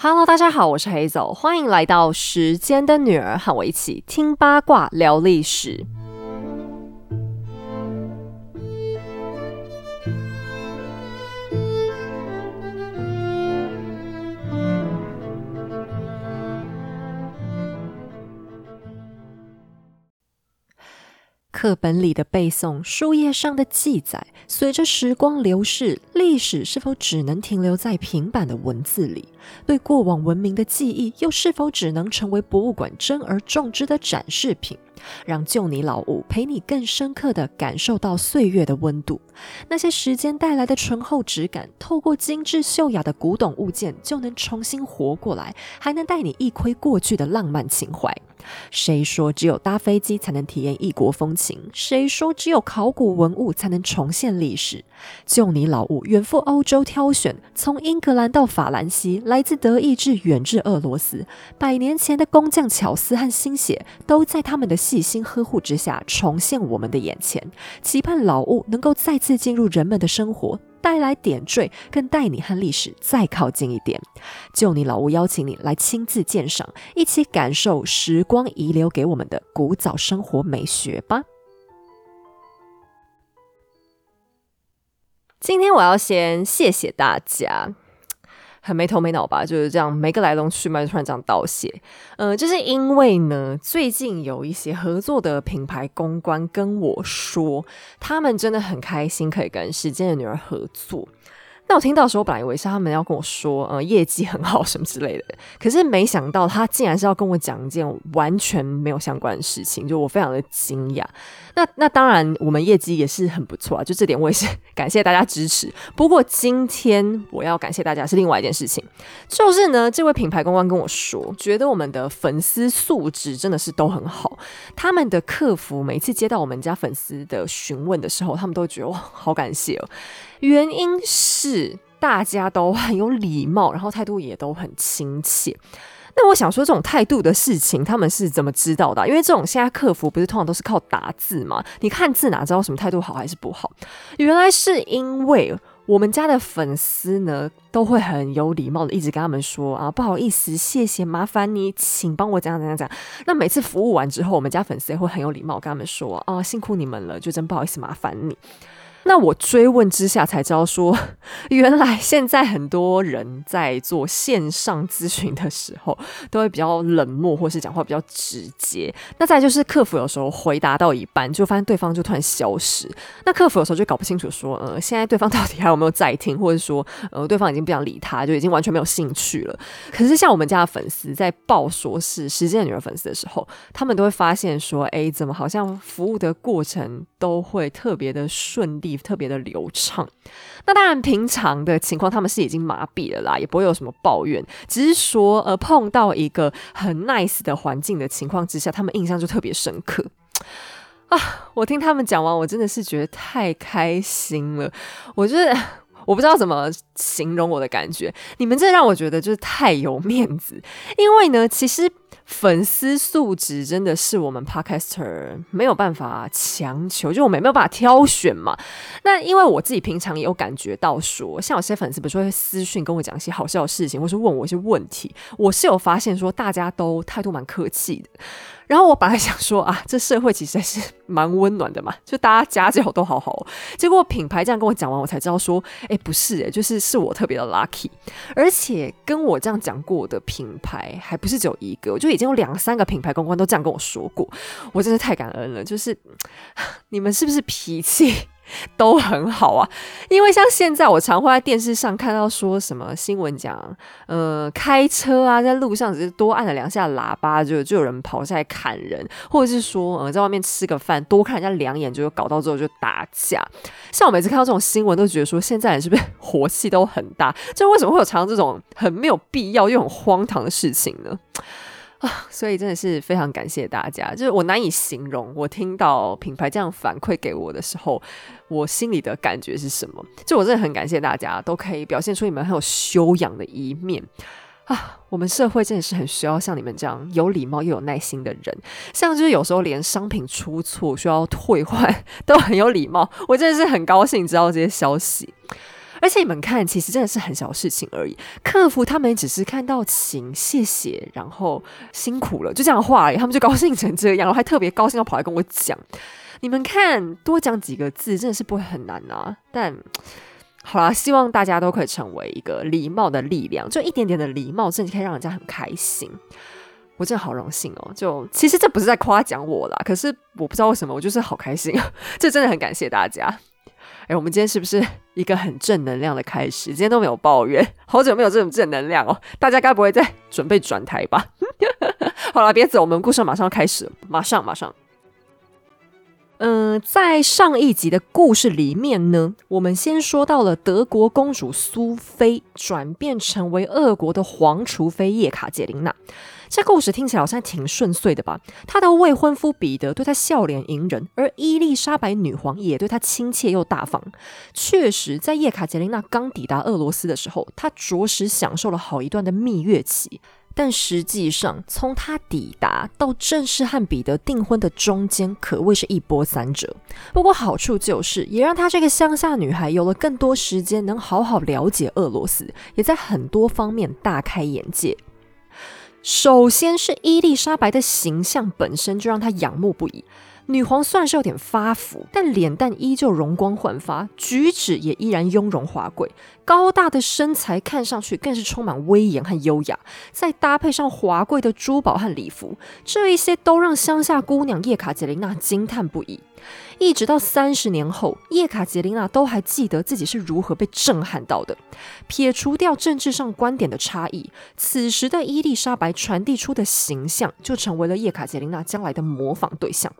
Hello，大家好，我是黑走，欢迎来到时间的女儿，和我一起听八卦聊历史。课本里的背诵，书页上的记载，随着时光流逝，历史是否只能停留在平板的文字里？对过往文明的记忆，又是否只能成为博物馆珍而重之的展示品？让旧泥老物陪你更深刻地感受到岁月的温度。那些时间带来的醇厚质感，透过精致秀雅的古董物件，就能重新活过来，还能带你一窥过去的浪漫情怀。谁说只有搭飞机才能体验异国风情？谁说只有考古文物才能重现历史？旧泥老物远赴欧洲挑选，从英格兰到法兰西，来自德意志远至俄罗斯，百年前的工匠巧思和心血，都在他们的细心呵护之下重现我们的眼前。期盼老物能够再次进入人们的生活。带来点缀，更带你和历史再靠近一点。就你老屋邀请你来亲自鉴赏，一起感受时光遗留给我们的古早生活美学吧。今天我要先谢谢大家。很没头没脑吧，就是这样，没个来龙去脉，突然这样道谢。呃，就是因为呢，最近有一些合作的品牌公关跟我说，他们真的很开心可以跟时间的女儿合作。那我听到的时候，本来以为是他们要跟我说，呃，业绩很好什么之类的，可是没想到他竟然是要跟我讲一件完全没有相关的事情，就我非常的惊讶。那那当然，我们业绩也是很不错啊，就这点我也是 感谢大家支持。不过今天我要感谢大家是另外一件事情，就是呢，这位品牌公关跟我说，觉得我们的粉丝素质真的是都很好，他们的客服每次接到我们家粉丝的询问的时候，他们都觉得哇，好感谢哦。原因是大家都很有礼貌，然后态度也都很亲切。那我想说，这种态度的事情，他们是怎么知道的？因为这种现在客服不是通常都是靠打字吗？你看字哪知道什么态度好还是不好？原来是因为我们家的粉丝呢，都会很有礼貌的一直跟他们说啊，不好意思，谢谢，麻烦你，请帮我怎样怎样怎样。那每次服务完之后，我们家粉丝也会很有礼貌跟他们说啊，辛苦你们了，就真不好意思，麻烦你。那我追问之下才知道，说原来现在很多人在做线上咨询的时候，都会比较冷漠，或是讲话比较直接。那再就是客服有时候回答到一半，就发现对方就突然消失。那客服有时候就搞不清楚，说呃，现在对方 到底还有没有在听，或者说呃，对方已经不想理他，就已经完全没有兴趣了。可是像我们家的粉丝在报说是时间的女儿粉丝的时候，他们都会发现说，哎，怎么好像服务的过程都会特别的顺利。特别的流畅，那当然平常的情况他们是已经麻痹了啦，也不会有什么抱怨，只是说呃碰到一个很 nice 的环境的情况之下，他们印象就特别深刻啊！我听他们讲完，我真的是觉得太开心了，我觉得我不知道怎么形容我的感觉，你们这让我觉得就是太有面子，因为呢，其实。粉丝素质真的是我们 podcaster 没有办法强求，就我们没有办法挑选嘛。那因为我自己平常也有感觉到说，像有些粉丝，比如说会私讯跟我讲一些好笑的事情，或是问我一些问题，我是有发现说大家都态度蛮客气的。然后我本来想说啊，这社会其实还是蛮温暖的嘛，就大家家教都好好。结果品牌这样跟我讲完，我才知道说，哎，不是哎，就是是我特别的 lucky。而且跟我这样讲过的品牌还不是只有一个，就已经有两三个品牌公关都这样跟我说过，我真是太感恩了。就是 你们是不是脾气？都很好啊，因为像现在我常会在电视上看到说什么新闻讲，呃，开车啊，在路上只是多按了两下喇叭，就就有人跑下来砍人，或者是说，呃，在外面吃个饭多看人家两眼，就搞到之后就打架。像我每次看到这种新闻，都觉得说现在人是不是火气都很大？就为什么会有常常这种很没有必要又很荒唐的事情呢？啊，所以真的是非常感谢大家，就是我难以形容，我听到品牌这样反馈给我的时候，我心里的感觉是什么？就我真的很感谢大家，都可以表现出你们很有修养的一面啊！我们社会真的是很需要像你们这样有礼貌又有耐心的人，像就是有时候连商品出错需要退换 都很有礼貌，我真的是很高兴知道这些消息。而且你们看，其实真的是很小事情而已。客服他们只是看到请谢谢，然后辛苦了，就这样话而已，他们就高兴成这样，然后还特别高兴要跑来跟我讲。你们看，多讲几个字真的是不会很难啊。但好啦，希望大家都可以成为一个礼貌的力量，就一点点的礼貌，甚至可以让人家很开心。我真的好荣幸哦！就其实这不是在夸奖我啦，可是我不知道为什么，我就是好开心，这真的很感谢大家。哎，我们今天是不是一个很正能量的开始？今天都没有抱怨，好久没有这种正能量哦。大家该不会在准备转台吧？好了，别走，我们故事马上要开始，马上马上。嗯，在上一集的故事里面呢，我们先说到了德国公主苏菲转变成为俄国的皇储妃叶卡捷琳娜。这故事听起来好像挺顺遂的吧？她的未婚夫彼得对她笑脸迎人，而伊丽莎白女皇也对她亲切又大方。确实，在叶卡捷琳娜刚抵达俄罗斯的时候，她着实享受了好一段的蜜月期。但实际上，从他抵达到正式和彼得订婚的中间，可谓是一波三折。不过好处就是，也让她这个乡下女孩有了更多时间，能好好了解俄罗斯，也在很多方面大开眼界。首先是伊丽莎白的形象本身就让她仰慕不已。女皇虽然是有点发福，但脸蛋依旧容光焕发，举止也依然雍容华贵。高大的身材看上去更是充满威严和优雅，再搭配上华贵的珠宝和礼服，这一些都让乡下姑娘叶卡捷琳娜惊叹不已。一直到三十年后，叶卡捷琳娜都还记得自己是如何被震撼到的。撇除掉政治上观点的差异，此时的伊丽莎白传递出的形象，就成为了叶卡捷琳娜将来的模仿对象。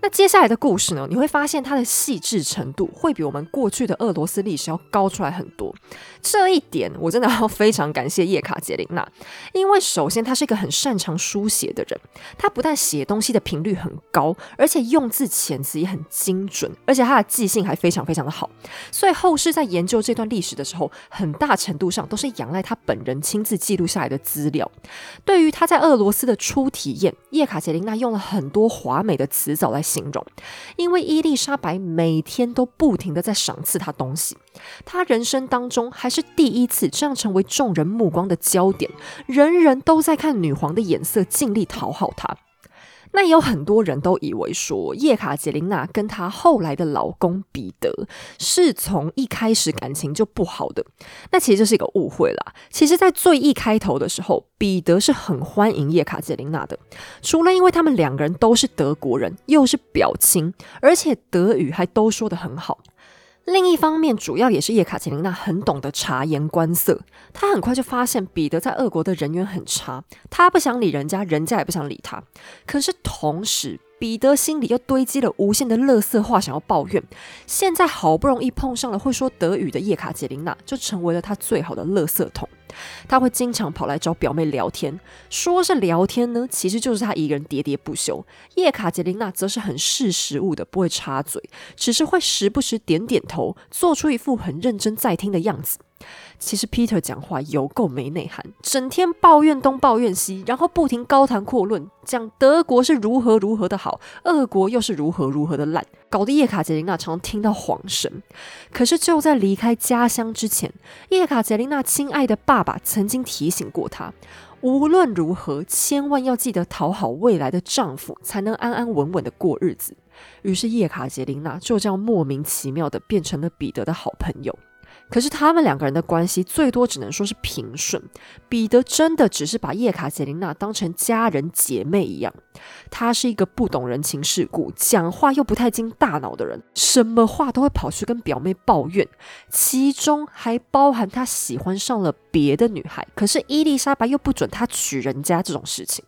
那接下来的故事呢？你会发现它的细致程度会比我们过去的俄罗斯历史要高出来很多。这一点我真的要非常感谢叶卡捷琳娜，因为首先她是一个很擅长书写的人，她不但写东西的频率很高，而且用字遣词也很精准，而且她的记性还非常非常的好。所以后世在研究这段历史的时候，很大程度上都是仰赖她本人亲自记录下来的资料。对于她在俄罗斯的初体验，叶卡捷琳娜用了很多华美的词藻来。形容，因为伊丽莎白每天都不停的在赏赐他东西，他人生当中还是第一次这样成为众人目光的焦点，人人都在看女皇的眼色，尽力讨好她。那也有很多人都以为说，叶卡捷琳娜跟她后来的老公彼得是从一开始感情就不好的。那其实这是一个误会啦。其实，在最一开头的时候，彼得是很欢迎叶卡捷琳娜的，除了因为他们两个人都是德国人，又是表亲，而且德语还都说得很好。另一方面，主要也是叶卡捷琳娜很懂得察言观色，她很快就发现彼得在俄国的人缘很差，她不想理人家，人家也不想理她。可是同时，彼得心里又堆积了无限的乐色话，想要抱怨。现在好不容易碰上了会说德语的叶卡捷琳娜，就成为了他最好的乐色桶。他会经常跑来找表妹聊天，说是聊天呢，其实就是他一个人喋喋不休。叶卡捷琳娜则是很识时务的，不会插嘴，只是会时不时点点头，做出一副很认真在听的样子。其实 Peter 讲话有够没内涵，整天抱怨东抱怨西，然后不停高谈阔论，讲德国是如何如何的好，俄国又是如何如何的烂，搞得叶卡捷琳娜常常听到恍神。可是就在离开家乡之前，叶卡捷琳娜亲爱的爸爸曾经提醒过她，无论如何，千万要记得讨好未来的丈夫，才能安安稳稳的过日子。于是叶卡捷琳娜就这样莫名其妙的变成了彼得的好朋友。可是他们两个人的关系最多只能说是平顺。彼得真的只是把叶卡捷琳娜当成家人姐妹一样。他是一个不懂人情世故、讲话又不太经大脑的人，什么话都会跑去跟表妹抱怨，其中还包含他喜欢上了别的女孩，可是伊丽莎白又不准他娶人家这种事情。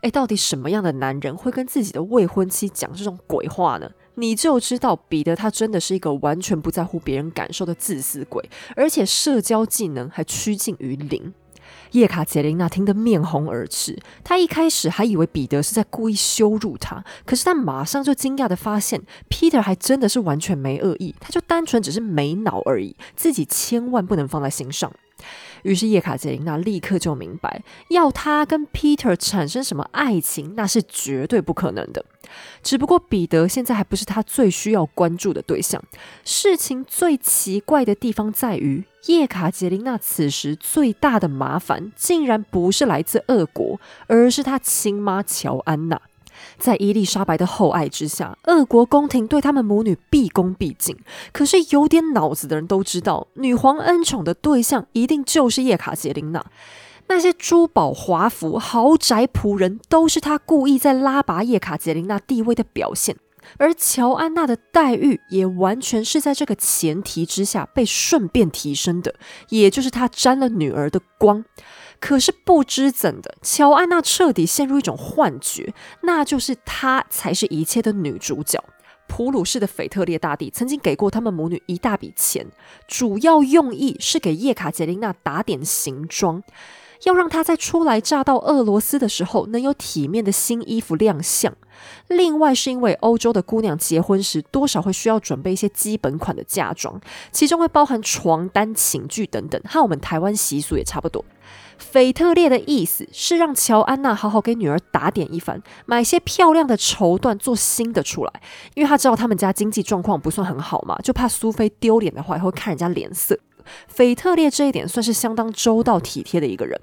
诶，到底什么样的男人会跟自己的未婚妻讲这种鬼话呢？你就知道彼得他真的是一个完全不在乎别人感受的自私鬼，而且社交技能还趋近于零。叶卡捷琳娜听得面红耳赤，她一开始还以为彼得是在故意羞辱她，可是她马上就惊讶的发现，Peter 还真的是完全没恶意，他就单纯只是没脑而已，自己千万不能放在心上。于是叶卡捷琳娜立刻就明白，要他跟 Peter 产生什么爱情，那是绝对不可能的。只不过彼得现在还不是他最需要关注的对象。事情最奇怪的地方在于，叶卡捷琳娜此时最大的麻烦，竟然不是来自俄国，而是她亲妈乔安娜。在伊丽莎白的厚爱之下，俄国宫廷对他们母女毕恭毕敬。可是有点脑子的人都知道，女皇恩宠的对象一定就是叶卡捷琳娜。那些珠宝、华服、豪宅、仆人，都是她故意在拉拔叶卡捷琳娜地位的表现。而乔安娜的待遇也完全是在这个前提之下被顺便提升的，也就是她沾了女儿的光。可是不知怎的，乔安娜彻底陷入一种幻觉，那就是她才是一切的女主角。普鲁士的腓特烈大帝曾经给过他们母女一大笔钱，主要用意是给叶卡捷琳娜打点行装。要让她在初来乍到俄罗斯的时候能有体面的新衣服亮相。另外，是因为欧洲的姑娘结婚时多少会需要准备一些基本款的嫁妆，其中会包含床单、寝具等等，和我们台湾习俗也差不多。腓特烈的意思是让乔安娜好好给女儿打点一番，买些漂亮的绸缎做新的出来，因为他知道他们家经济状况不算很好嘛，就怕苏菲丢脸的话会看人家脸色。腓特烈这一点算是相当周到体贴的一个人，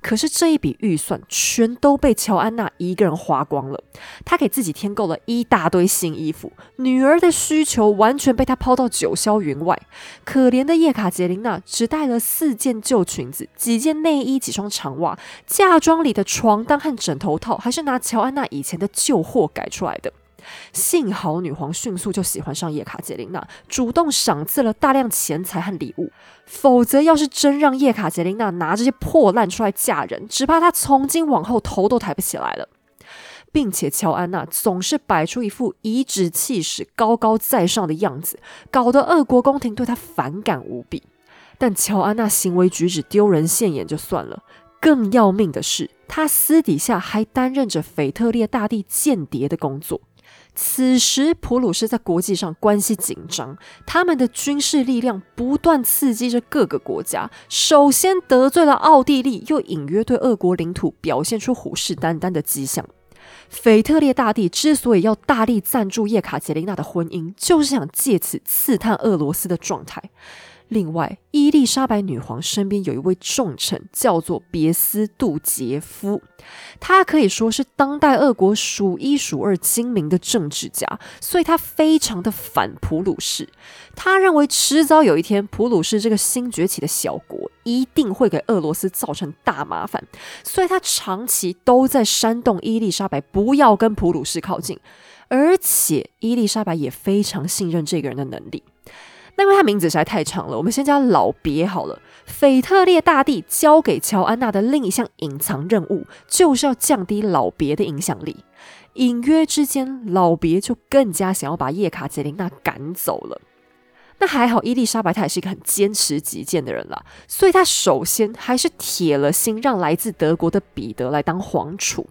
可是这一笔预算全都被乔安娜一个人花光了。他给自己添购了一大堆新衣服，女儿的需求完全被他抛到九霄云外。可怜的叶卡捷琳娜只带了四件旧裙子、几件内衣、几双长袜，嫁妆里的床单和枕头套还是拿乔安娜以前的旧货改出来的。幸好女皇迅速就喜欢上叶卡捷琳娜，主动赏赐了大量钱财和礼物。否则，要是真让叶卡捷琳娜拿这些破烂出来嫁人，只怕她从今往后头都抬不起来了。并且，乔安娜总是摆出一副颐指气使、高高在上的样子，搞得俄国宫廷对她反感无比。但乔安娜行为举止丢人现眼就算了，更要命的是，她私底下还担任着腓特烈大帝间谍的工作。此时，普鲁士在国际上关系紧张，他们的军事力量不断刺激着各个国家。首先得罪了奥地利，又隐约对俄国领土表现出虎视眈眈的迹象。腓特烈大帝之所以要大力赞助叶卡捷琳娜的婚姻，就是想借此刺探俄罗斯的状态。另外，伊丽莎白女皇身边有一位重臣，叫做别斯杜杰夫，他可以说是当代俄国数一数二精明的政治家，所以他非常的反普鲁士。他认为迟早有一天，普鲁士这个新崛起的小国一定会给俄罗斯造成大麻烦，所以他长期都在煽动伊丽莎白不要跟普鲁士靠近，而且伊丽莎白也非常信任这个人的能力。那因为他名字实在太长了，我们先叫老别好了。腓特烈大帝交给乔安娜的另一项隐藏任务，就是要降低老别的影响力。隐约之间，老别就更加想要把叶卡捷琳娜赶走了。那还好，伊丽莎白她也是一个很坚持己见的人啦，所以她首先还是铁了心让来自德国的彼得来当皇储。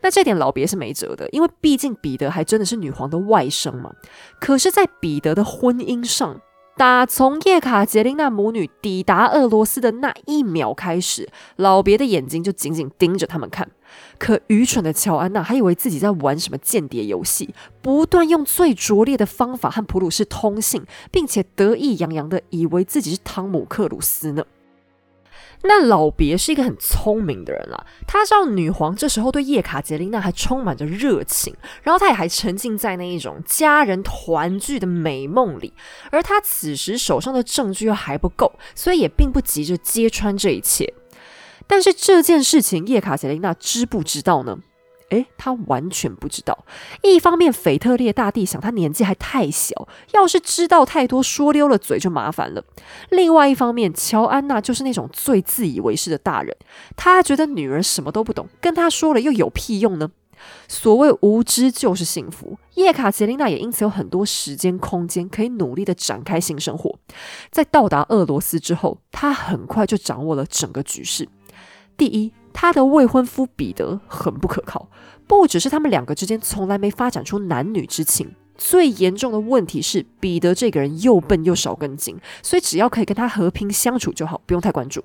那这点老别是没辙的，因为毕竟彼得还真的是女皇的外甥嘛。可是，在彼得的婚姻上，打从叶卡捷琳娜母女抵达俄罗斯的那一秒开始，老别的眼睛就紧紧盯着他们看。可愚蠢的乔安娜还以为自己在玩什么间谍游戏，不断用最拙劣的方法和普鲁士通信，并且得意洋洋的以为自己是汤姆克鲁斯呢。那老别是一个很聪明的人啦，他知道女皇这时候对叶卡捷琳娜还充满着热情，然后他也还沉浸在那一种家人团聚的美梦里，而他此时手上的证据又还不够，所以也并不急着揭穿这一切。但是这件事情叶卡捷琳娜知不知道呢？诶，他完全不知道。一方面，腓特烈大帝想他年纪还太小，要是知道太多，说溜了嘴就麻烦了。另外一方面，乔安娜就是那种最自以为是的大人，他觉得女儿什么都不懂，跟他说了又有屁用呢？所谓无知就是幸福。叶卡捷琳娜也因此有很多时间空间，可以努力的展开新生活。在到达俄罗斯之后，他很快就掌握了整个局势。第一。她的未婚夫彼得很不可靠，不只是他们两个之间从来没发展出男女之情，最严重的问题是彼得这个人又笨又少根筋，所以只要可以跟他和平相处就好，不用太关注。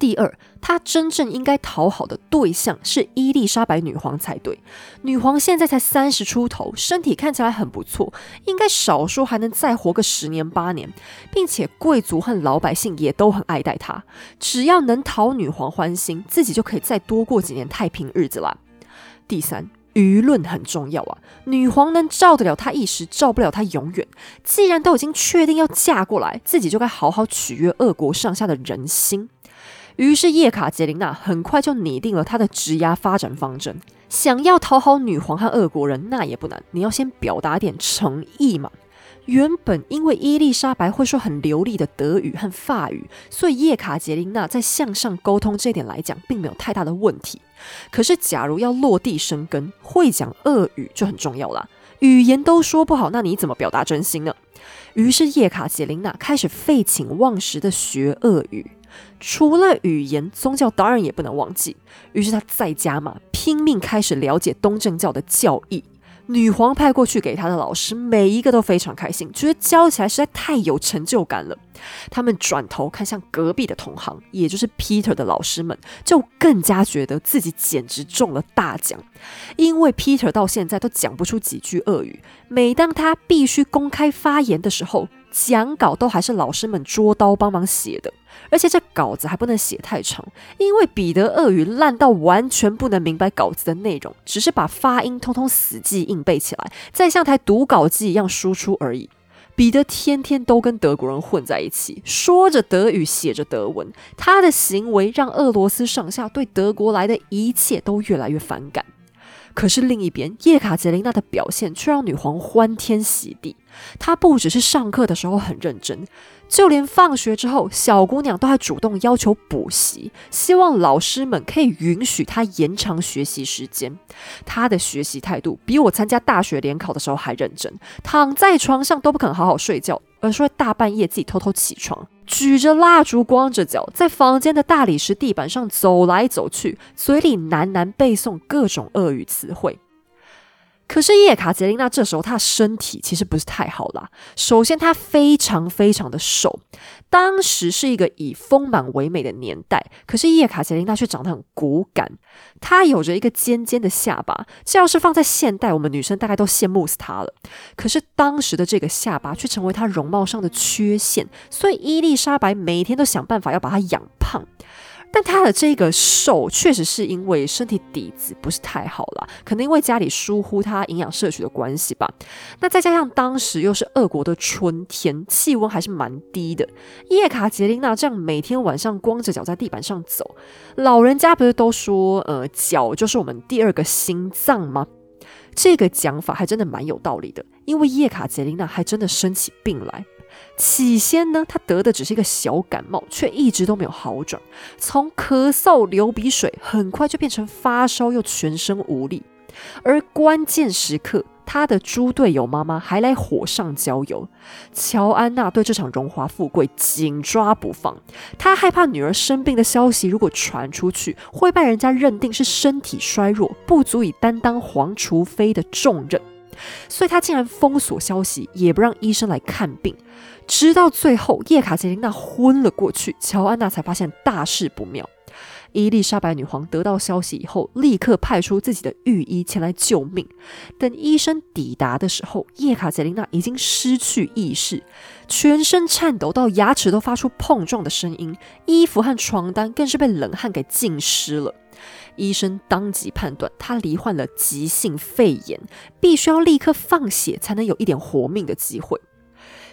第二，她真正应该讨好的对象是伊丽莎白女皇才对。女皇现在才三十出头，身体看起来很不错，应该少说还能再活个十年八年，并且贵族和老百姓也都很爱戴她。只要能讨女皇欢心，自己就可以再多过几年太平日子啦。第三，舆论很重要啊。女皇能照得了她一时，照不了她永远。既然都已经确定要嫁过来，自己就该好好取悦俄国上下的人心。于是叶卡捷琳娜很快就拟定了她的职涯发展方针。想要讨好女皇和俄国人，那也不难，你要先表达点诚意嘛。原本因为伊丽莎白会说很流利的德语和法语，所以叶卡捷琳娜在向上沟通这点来讲，并没有太大的问题。可是假如要落地生根，会讲俄语就很重要啦。语言都说不好，那你怎么表达真心呢？于是叶卡捷琳娜开始废寝忘食的学俄语。除了语言，宗教当然也不能忘记。于是他在家嘛，拼命开始了解东正教的教义。女皇派过去给他的老师，每一个都非常开心，觉得教起来实在太有成就感了。他们转头看向隔壁的同行，也就是 Peter 的老师们，就更加觉得自己简直中了大奖。因为 Peter 到现在都讲不出几句俄语，每当他必须公开发言的时候，讲稿都还是老师们捉刀帮忙写的。而且这稿子还不能写太长，因为彼得俄语烂到完全不能明白稿子的内容，只是把发音通通死记硬背起来，再像台读稿机一样输出而已。彼得天天都跟德国人混在一起，说着德语，写着德文，他的行为让俄罗斯上下对德国来的一切都越来越反感。可是另一边，叶卡捷琳娜的表现却让女皇欢天喜地。她不只是上课的时候很认真。就连放学之后，小姑娘都还主动要求补习，希望老师们可以允许她延长学习时间。她的学习态度比我参加大学联考的时候还认真，躺在床上都不肯好好睡觉，而是会大半夜自己偷偷起床，举着蜡烛，光着脚，在房间的大理石地板上走来走去，嘴里喃喃背诵各种俄语词汇。可是叶卡捷琳娜这时候她的身体其实不是太好啦。首先，她非常非常的瘦，当时是一个以丰满为美的年代。可是叶卡捷琳娜却长得很骨感，她有着一个尖尖的下巴，这要是放在现代，我们女生大概都羡慕死她了。可是当时的这个下巴却成为她容貌上的缺陷，所以伊丽莎白每天都想办法要把她养胖。但他的这个瘦，确实是因为身体底子不是太好了，可能因为家里疏忽他营养摄取的关系吧。那再加上当时又是俄国的春天，气温还是蛮低的。叶卡捷琳娜这样每天晚上光着脚在地板上走，老人家不是都说，呃，脚就是我们第二个心脏吗？这个讲法还真的蛮有道理的，因为叶卡捷琳娜还真的生起病来。起先呢，他得的只是一个小感冒，却一直都没有好转。从咳嗽、流鼻水，很快就变成发烧，又全身无力。而关键时刻，他的猪队友妈妈还来火上浇油。乔安娜对这场荣华富贵紧抓不放，她害怕女儿生病的消息如果传出去，会被人家认定是身体衰弱，不足以担当皇储妃的重任。所以她竟然封锁消息，也不让医生来看病，直到最后叶卡捷琳娜昏了过去，乔安娜才发现大事不妙。伊丽莎白女皇得到消息以后，立刻派出自己的御医前来救命。等医生抵达的时候，叶卡捷琳娜已经失去意识，全身颤抖到牙齿都发出碰撞的声音，衣服和床单更是被冷汗给浸湿了。医生当即判断他罹患了急性肺炎，必须要立刻放血才能有一点活命的机会。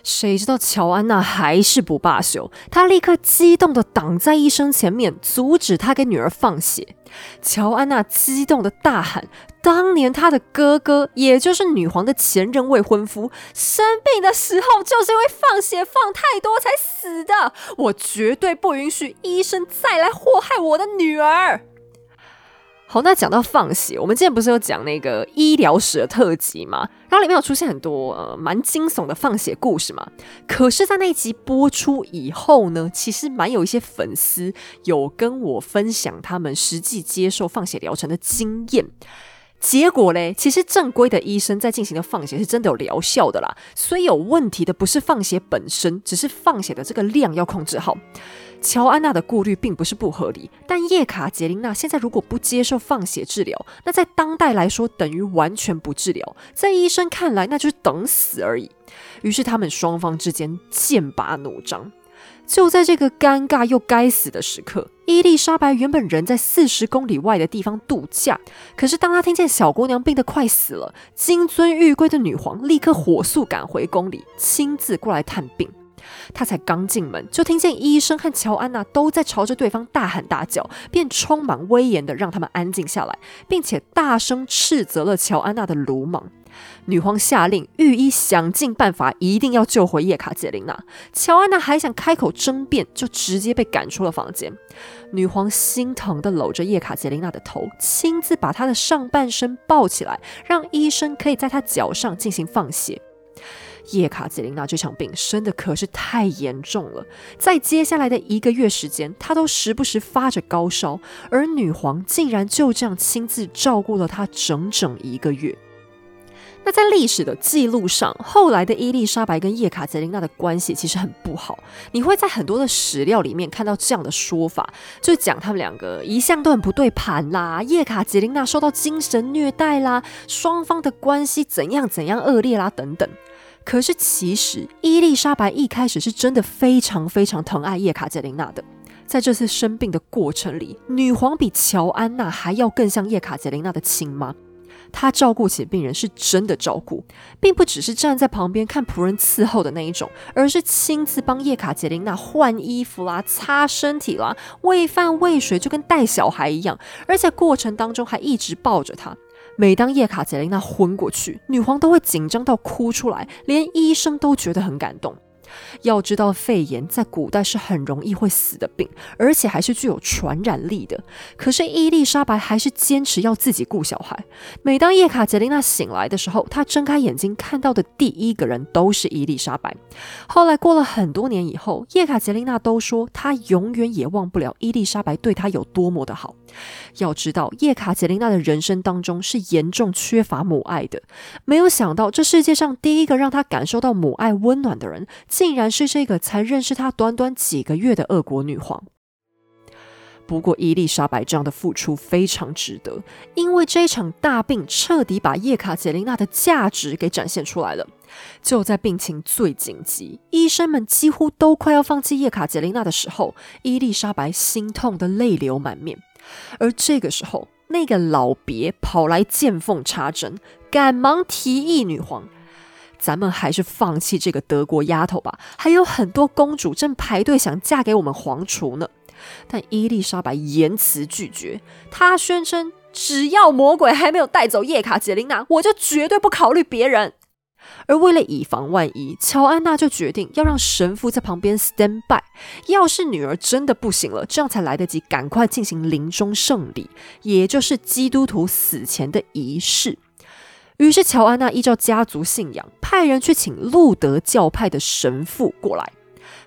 谁知道乔安娜还是不罢休，她立刻激动地挡在医生前面，阻止他给女儿放血。乔安娜激动地大喊：“当年她的哥哥，也就是女皇的前任未婚夫，生病的时候就是因为放血放太多才死的。我绝对不允许医生再来祸害我的女儿。”好，那讲到放血，我们之前不是有讲那个医疗史的特辑嘛？然后里面有出现很多呃蛮惊悚的放血故事嘛。可是，在那一集播出以后呢，其实蛮有一些粉丝有跟我分享他们实际接受放血疗程的经验。结果嘞，其实正规的医生在进行的放血是真的有疗效的啦。所以有问题的不是放血本身，只是放血的这个量要控制好。乔安娜的顾虑并不是不合理，但叶卡捷琳娜现在如果不接受放血治疗，那在当代来说等于完全不治疗，在医生看来那就是等死而已。于是他们双方之间剑拔弩张。就在这个尴尬又该死的时刻，伊丽莎白原本人在四十公里外的地方度假，可是当她听见小姑娘病得快死了，金尊玉贵的女皇立刻火速赶回宫里，亲自过来探病。她才刚进门，就听见医生和乔安娜都在朝着对方大喊大叫，便充满威严的让他们安静下来，并且大声斥责了乔安娜的鲁莽。女皇下令，御医想尽办法，一定要救回叶卡捷琳娜。乔安娜还想开口争辩，就直接被赶出了房间。女皇心疼地搂着叶卡捷琳娜的头，亲自把她的上半身抱起来，让医生可以在她脚上进行放血。叶卡捷琳娜这场病生的可是太严重了，在接下来的一个月时间，她都时不时发着高烧，而女皇竟然就这样亲自照顾了她整整一个月。那在历史的记录上，后来的伊丽莎白跟叶卡捷琳娜的关系其实很不好。你会在很多的史料里面看到这样的说法，就讲他们两个一向都很不对盘啦，叶卡捷琳娜受到精神虐待啦，双方的关系怎样怎样恶劣啦等等。可是其实伊丽莎白一开始是真的非常非常疼爱叶卡捷琳娜的，在这次生病的过程里，女皇比乔安娜还要更像叶卡捷琳娜的亲妈。她照顾起病人是真的照顾，并不只是站在旁边看仆人伺候的那一种，而是亲自帮叶卡捷琳娜换衣服啦、擦身体啦、喂饭喂水，就跟带小孩一样。而且过程当中还一直抱着她。每当叶卡捷琳娜昏过去，女皇都会紧张到哭出来，连医生都觉得很感动。要知道，肺炎在古代是很容易会死的病，而且还是具有传染力的。可是伊丽莎白还是坚持要自己顾小孩。每当叶卡捷琳娜醒来的时候，她睁开眼睛看到的第一个人都是伊丽莎白。后来过了很多年以后，叶卡捷琳娜都说她永远也忘不了伊丽莎白对她有多么的好。要知道，叶卡捷琳娜的人生当中是严重缺乏母爱的。没有想到，这世界上第一个让她感受到母爱温暖的人。竟然是这个才认识她短短几个月的俄国女皇。不过伊丽莎白这样的付出非常值得，因为这一场大病彻底把叶卡捷琳娜的价值给展现出来了。就在病情最紧急，医生们几乎都快要放弃叶卡捷琳娜的时候，伊丽莎白心痛的泪流满面。而这个时候，那个老别跑来见缝插针，赶忙提议女皇。咱们还是放弃这个德国丫头吧，还有很多公主正排队想嫁给我们皇储呢。但伊丽莎白严词拒绝，她宣称只要魔鬼还没有带走叶卡捷琳娜，我就绝对不考虑别人。而为了以防万一，乔安娜就决定要让神父在旁边 stand by，要是女儿真的不行了，这样才来得及赶快进行临终圣礼，也就是基督徒死前的仪式。于是，乔安娜依照家族信仰，派人去请路德教派的神父过来。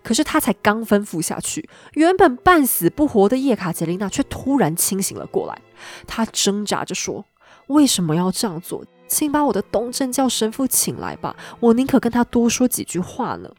可是，他才刚吩咐下去，原本半死不活的叶卡捷琳娜却突然清醒了过来。她挣扎着说：“为什么要这样做？请把我的东正教神父请来吧，我宁可跟他多说几句话呢。”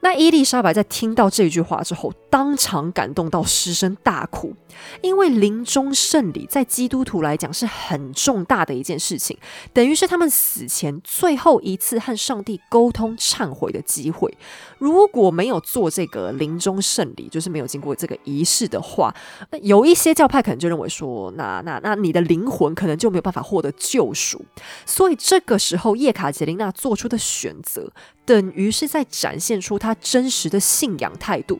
那伊丽莎白在听到这句话之后，当场感动到失声大哭，因为临终圣礼在基督徒来讲是很重大的一件事情，等于是他们死前最后一次和上帝沟通忏悔的机会。如果没有做这个临终圣礼，就是没有经过这个仪式的话，那有一些教派可能就认为说，那那那你的灵魂可能就没有办法获得救赎。所以这个时候，叶卡捷琳娜做出的选择，等于是在展现出她真实的信仰态度。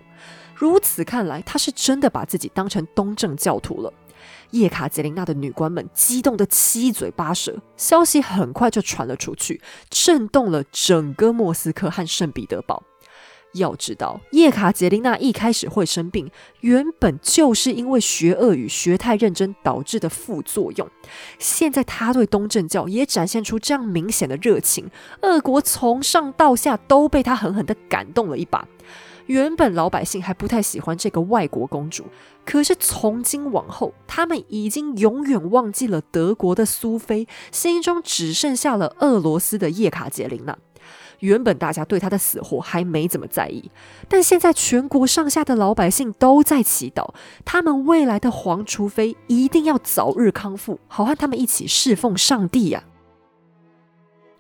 如此看来，他是真的把自己当成东正教徒了。叶卡捷琳娜的女官们激动得七嘴八舌，消息很快就传了出去，震动了整个莫斯科和圣彼得堡。要知道，叶卡捷琳娜一开始会生病，原本就是因为学俄语学太认真导致的副作用。现在她对东正教也展现出这样明显的热情，俄国从上到下都被她狠狠的感动了一把。原本老百姓还不太喜欢这个外国公主，可是从今往后，他们已经永远忘记了德国的苏菲，心中只剩下了俄罗斯的叶卡捷琳娜。原本大家对她的死活还没怎么在意，但现在全国上下的老百姓都在祈祷，他们未来的皇储妃一定要早日康复，好和他们一起侍奉上帝呀。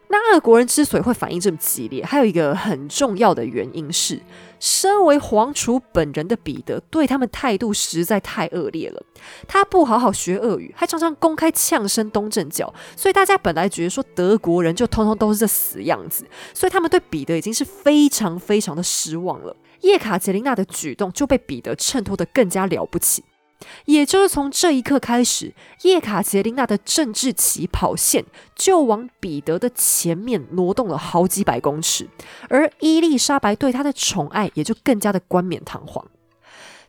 那俄国人之所以会反应这么激烈，还有一个很重要的原因是，身为皇储本人的彼得对他们态度实在太恶劣了。他不好好学俄语，还常常公开呛声东正教，所以大家本来觉得说德国人就通通都是这死样子，所以他们对彼得已经是非常非常的失望了。叶卡捷琳娜的举动就被彼得衬托得更加了不起。也就是从这一刻开始，叶卡捷琳娜的政治起跑线就往彼得的前面挪动了好几百公尺，而伊丽莎白对她的宠爱也就更加的冠冕堂皇。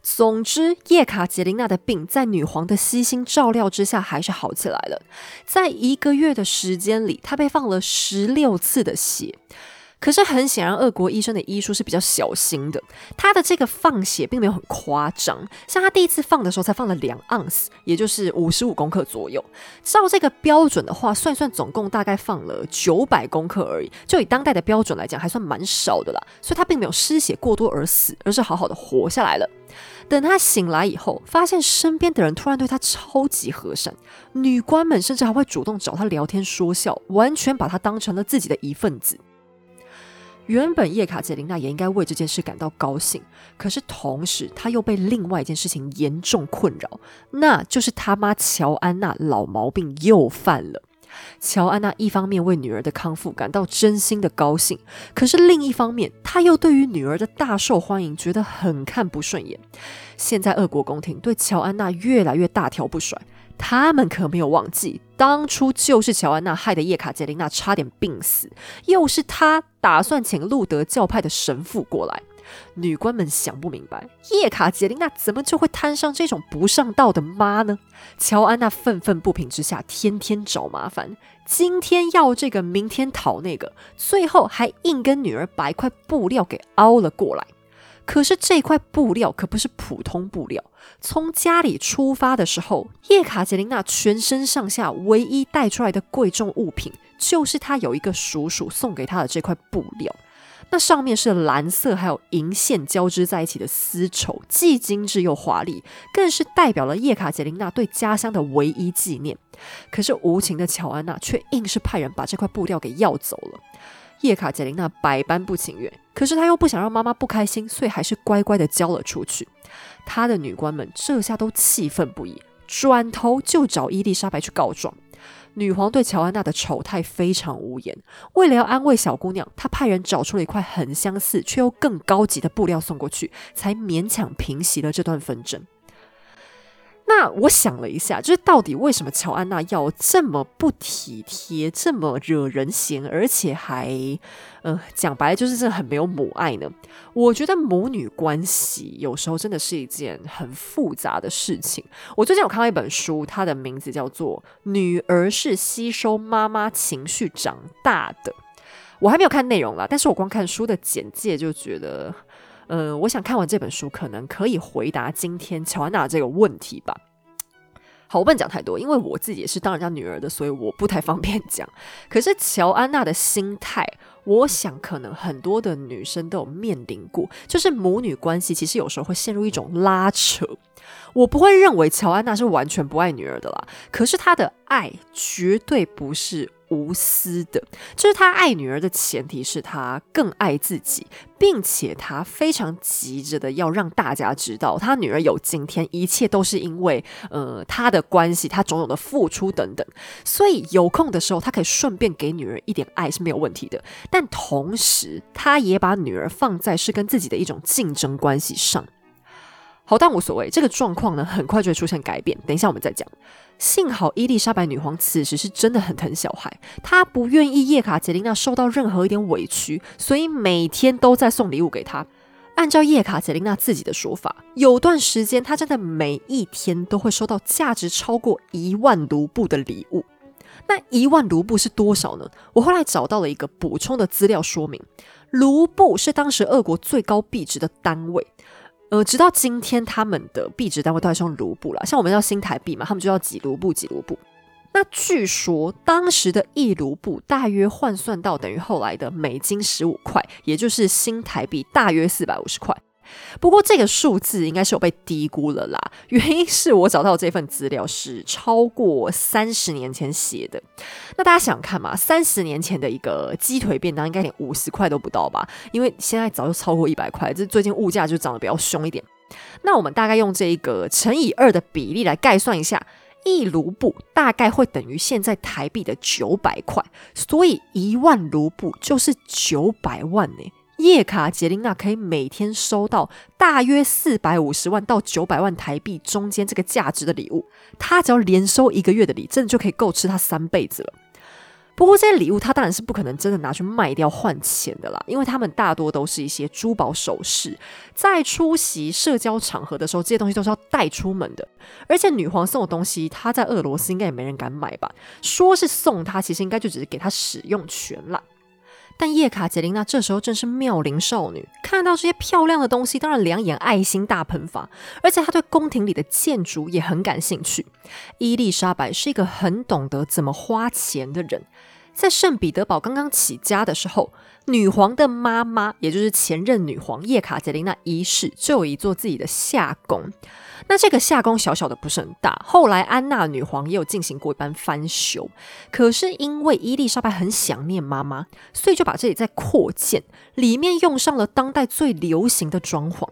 总之，叶卡捷琳娜的病在女皇的悉心照料之下还是好起来了。在一个月的时间里，她被放了十六次的血。可是很显然，俄国医生的医术是比较小心的。他的这个放血并没有很夸张，像他第一次放的时候才放了两盎司，也就是五十五公克左右。照这个标准的话，算算总共大概放了九百公克而已。就以当代的标准来讲，还算蛮少的啦。所以他并没有失血过多而死，而是好好的活下来了。等他醒来以后，发现身边的人突然对他超级和善，女官们甚至还会主动找他聊天说笑，完全把他当成了自己的一份子。原本叶卡捷琳娜也应该为这件事感到高兴，可是同时她又被另外一件事情严重困扰，那就是他妈乔安娜老毛病又犯了。乔安娜一方面为女儿的康复感到真心的高兴，可是另一方面，她又对于女儿的大受欢迎觉得很看不顺眼。现在俄国宫廷对乔安娜越来越大条不甩。他们可没有忘记，当初就是乔安娜害得叶卡捷琳娜差点病死，又是他打算请路德教派的神父过来。女官们想不明白，叶卡捷琳娜怎么就会摊上这种不上道的妈呢？乔安娜愤愤不平之下，天天找麻烦，今天要这个，明天讨那个，最后还硬跟女儿把一块布料给凹了过来。可是这块布料可不是普通布料。从家里出发的时候，叶卡捷琳娜全身上下唯一带出来的贵重物品，就是她有一个叔叔送给她的这块布料。那上面是蓝色还有银线交织在一起的丝绸，既精致又华丽，更是代表了叶卡捷琳娜对家乡的唯一纪念。可是无情的乔安娜却硬是派人把这块布料给要走了。叶卡捷琳娜百般不情愿，可是她又不想让妈妈不开心，所以还是乖乖的交了出去。她的女官们这下都气愤不已，转头就找伊丽莎白去告状。女皇对乔安娜的丑态非常无言，为了要安慰小姑娘，她派人找出了一块很相似却又更高级的布料送过去，才勉强平息了这段纷争。那我想了一下，就是到底为什么乔安娜要这么不体贴，这么惹人嫌，而且还，呃，讲白了就是真的很没有母爱呢？我觉得母女关系有时候真的是一件很复杂的事情。我最近有看到一本书，它的名字叫做《女儿是吸收妈妈情绪长大的》，我还没有看内容啦，但是我光看书的简介就觉得。呃，我想看完这本书，可能可以回答今天乔安娜这个问题吧。好，我不能讲太多，因为我自己也是当人家女儿的，所以我不太方便讲。可是乔安娜的心态，我想可能很多的女生都有面临过，就是母女关系其实有时候会陷入一种拉扯。我不会认为乔安娜是完全不爱女儿的啦，可是她的爱绝对不是。无私的，就是他爱女儿的前提是他更爱自己，并且他非常急着的要让大家知道，他女儿有今天，一切都是因为呃他的关系，他种种的付出等等。所以有空的时候，他可以顺便给女儿一点爱是没有问题的。但同时，他也把女儿放在是跟自己的一种竞争关系上。好，但无所谓，这个状况呢，很快就会出现改变。等一下我们再讲。幸好伊丽莎白女皇此时是真的很疼小孩，她不愿意叶卡捷琳娜受到任何一点委屈，所以每天都在送礼物给她。按照叶卡捷琳娜自己的说法，有段时间她真的每一天都会收到价值超过一万卢布的礼物。那一万卢布是多少呢？我后来找到了一个补充的资料说明，卢布是当时俄国最高币值的单位。呃，直到今天，他们的币值单位都还是用卢布了。像我们叫新台币嘛，他们就叫几卢布几卢布。那据说当时的一卢布大约换算到等于后来的美金十五块，也就是新台币大约四百五十块。不过这个数字应该是有被低估了啦，原因是我找到这份资料是超过三十年前写的。那大家想看嘛？三十年前的一个鸡腿便当应该连五十块都不到吧？因为现在早就超过一百块，这最近物价就涨得比较凶一点。那我们大概用这一个乘以二的比例来概算一下，一卢布大概会等于现在台币的九百块，所以一万卢布就是九百万呢。叶卡捷琳娜可以每天收到大约四百五十万到九百万台币中间这个价值的礼物，她只要连收一个月的礼，真的就可以够吃她三辈子了。不过这些礼物，她当然是不可能真的拿去卖掉换钱的啦，因为他们大多都是一些珠宝首饰，在出席社交场合的时候，这些东西都是要带出门的。而且女皇送的东西，她在俄罗斯应该也没人敢买吧？说是送她，其实应该就只是给她使用权啦。但叶卡捷琳娜这时候正是妙龄少女，看到这些漂亮的东西，当然两眼爱心大喷发。而且她对宫廷里的建筑也很感兴趣。伊丽莎白是一个很懂得怎么花钱的人。在圣彼得堡刚刚起家的时候，女皇的妈妈，也就是前任女皇叶卡捷琳娜一世，就有一座自己的夏宫。那这个夏宫小小的不是很大，后来安娜女皇也有进行过一般翻修。可是因为伊丽莎白很想念妈妈，所以就把这里再扩建，里面用上了当代最流行的装潢。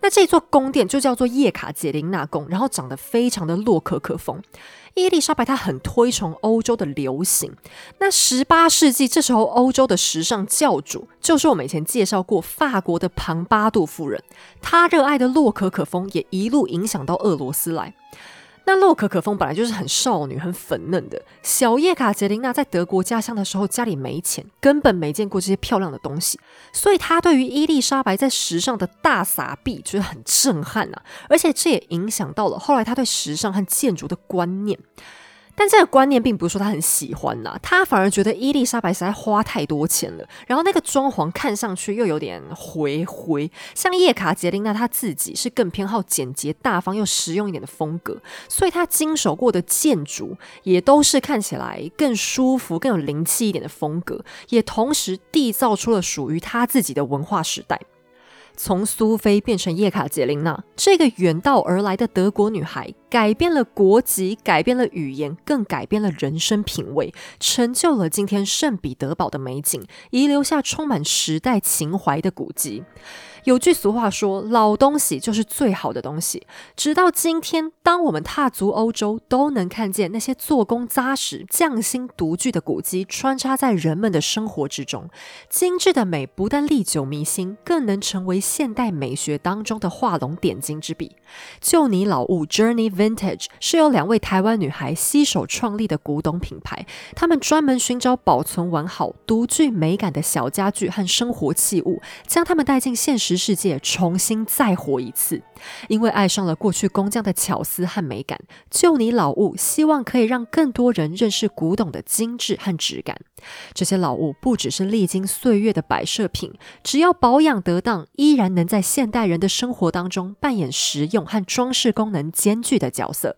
那这座宫殿就叫做叶卡捷琳娜宫，然后长得非常的洛可可风。伊丽莎白她很推崇欧洲的流行。那十八世纪这时候，欧洲的时尚教主就是我们以前介绍过法国的庞巴杜夫人，她热爱的洛可可风也一路影响到俄罗斯来。那洛可可风本来就是很少女、很粉嫩的。小叶卡捷琳娜在德国家乡的时候，家里没钱，根本没见过这些漂亮的东西，所以她对于伊丽莎白在时尚的大撒币觉得很震撼啊。而且这也影响到了后来她对时尚和建筑的观念。但这个观念并不是说他很喜欢呐，他反而觉得伊丽莎白实在花太多钱了，然后那个装潢看上去又有点灰灰。像叶卡捷琳娜她自己是更偏好简洁大方又实用一点的风格，所以她经手过的建筑也都是看起来更舒服、更有灵气一点的风格，也同时缔造出了属于她自己的文化时代。从苏菲变成叶卡捷琳娜，这个远道而来的德国女孩，改变了国籍，改变了语言，更改变了人生品味，成就了今天圣彼得堡的美景，遗留下充满时代情怀的古迹。有句俗话说：“老东西就是最好的东西。”直到今天，当我们踏足欧洲，都能看见那些做工扎实、匠心独具的古迹穿插在人们的生活之中。精致的美不但历久弥新，更能成为现代美学当中的画龙点睛之笔。就你老物 Journey Vintage 是由两位台湾女孩携手创立的古董品牌，他们专门寻找保存完好、独具美感的小家具和生活器物，将它们带进现实。世界重新再活一次，因为爱上了过去工匠的巧思和美感。就你老物，希望可以让更多人认识古董的精致和质感。这些老物不只是历经岁月的摆设品，只要保养得当，依然能在现代人的生活当中扮演实用和装饰功能兼具的角色。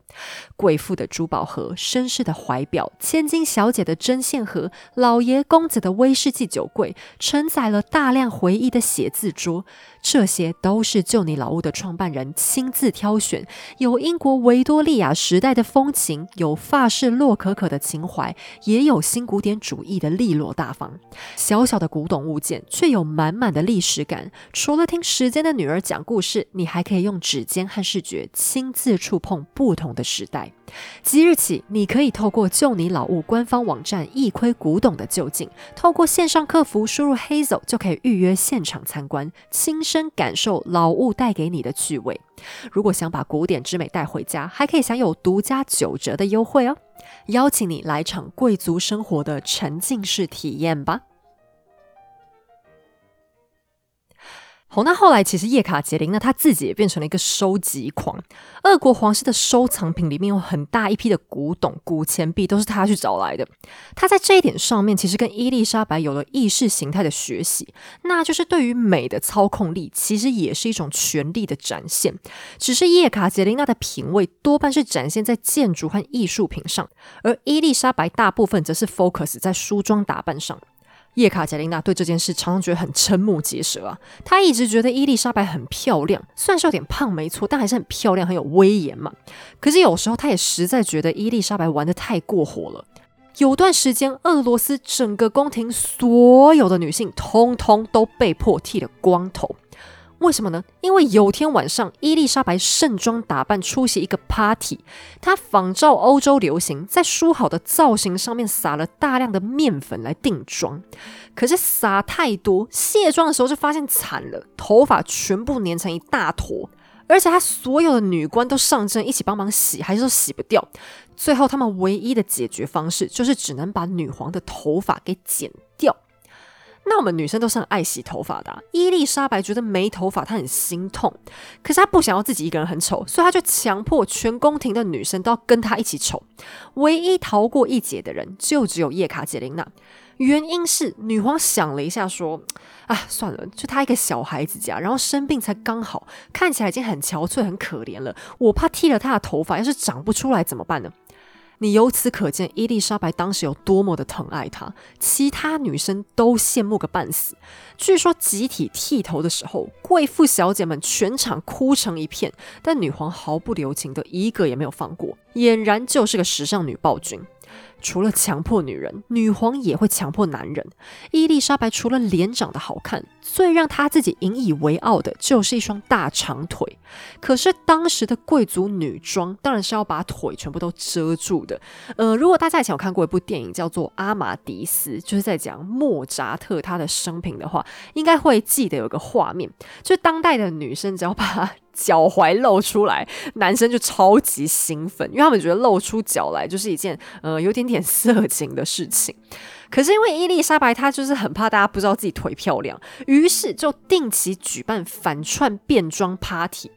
贵妇的珠宝盒、绅士的怀表、千金小姐的针线盒、老爷公子的威士忌酒柜，承载了大量回忆的写字桌。这些都是就你老屋的创办人亲自挑选，有英国维多利亚时代的风情，有法式洛可可的情怀，也有新古典主义的利落大方。小小的古董物件，却有满满的历史感。除了听时间的女儿讲故事，你还可以用指尖和视觉亲自触碰不同的时代。即日起，你可以透过就你老物官方网站一窥古董的究竟，透过线上客服输入 Hazel 就可以预约现场参观，亲身感受老物带给你的趣味。如果想把古典之美带回家，还可以享有独家九折的优惠哦！邀请你来场贵族生活的沉浸式体验吧。好，那后来其实叶卡捷琳娜她自己也变成了一个收集狂。俄国皇室的收藏品里面有很大一批的古董、古钱币，都是她去找来的。她在这一点上面，其实跟伊丽莎白有了意识形态的学习，那就是对于美的操控力，其实也是一种权力的展现。只是叶卡捷琳娜的品味多半是展现在建筑和艺术品上，而伊丽莎白大部分则是 focus 在梳妆打扮上。叶卡捷琳娜对这件事常常觉得很瞠目结舌啊！她一直觉得伊丽莎白很漂亮，虽然是有点胖没错，但还是很漂亮，很有威严嘛。可是有时候她也实在觉得伊丽莎白玩的太过火了。有段时间，俄罗斯整个宫廷所有的女性通通都被迫剃了光头。为什么呢？因为有天晚上，伊丽莎白盛装打扮出席一个 party，她仿照欧洲流行，在梳好的造型上面撒了大量的面粉来定妆。可是撒太多，卸妆的时候就发现惨了，头发全部粘成一大坨，而且她所有的女官都上阵一起帮忙洗，还是都洗不掉。最后，他们唯一的解决方式就是只能把女皇的头发给剪。那我们女生都是很爱洗头发的。伊丽莎白觉得没头发她很心痛，可是她不想要自己一个人很丑，所以她就强迫全宫廷的女生都要跟她一起丑。唯一逃过一劫的人就只有叶卡捷琳娜。原因是女皇想了一下，说：“啊，算了，就她一个小孩子家，然后生病才刚好，看起来已经很憔悴、很可怜了。我怕剃了她的头发，要是长不出来怎么办呢？”你由此可见，伊丽莎白当时有多么的疼爱她，其他女生都羡慕个半死。据说集体剃头的时候，贵妇小姐们全场哭成一片，但女皇毫不留情的一个也没有放过，俨然就是个时尚女暴君。除了强迫女人，女皇也会强迫男人。伊丽莎白除了脸长得好看，最让她自己引以为傲的就是一双大长腿。可是当时的贵族女装当然是要把腿全部都遮住的。呃，如果大家以前有看过一部电影叫做《阿玛迪斯》，就是在讲莫扎特他的生平的话，应该会记得有个画面，就是当代的女生只要把脚踝露出来，男生就超级兴奋，因为他们觉得露出脚来就是一件呃有点点色情的事情。可是因为伊丽莎白她就是很怕大家不知道自己腿漂亮，于是就定期举办反串变装 party。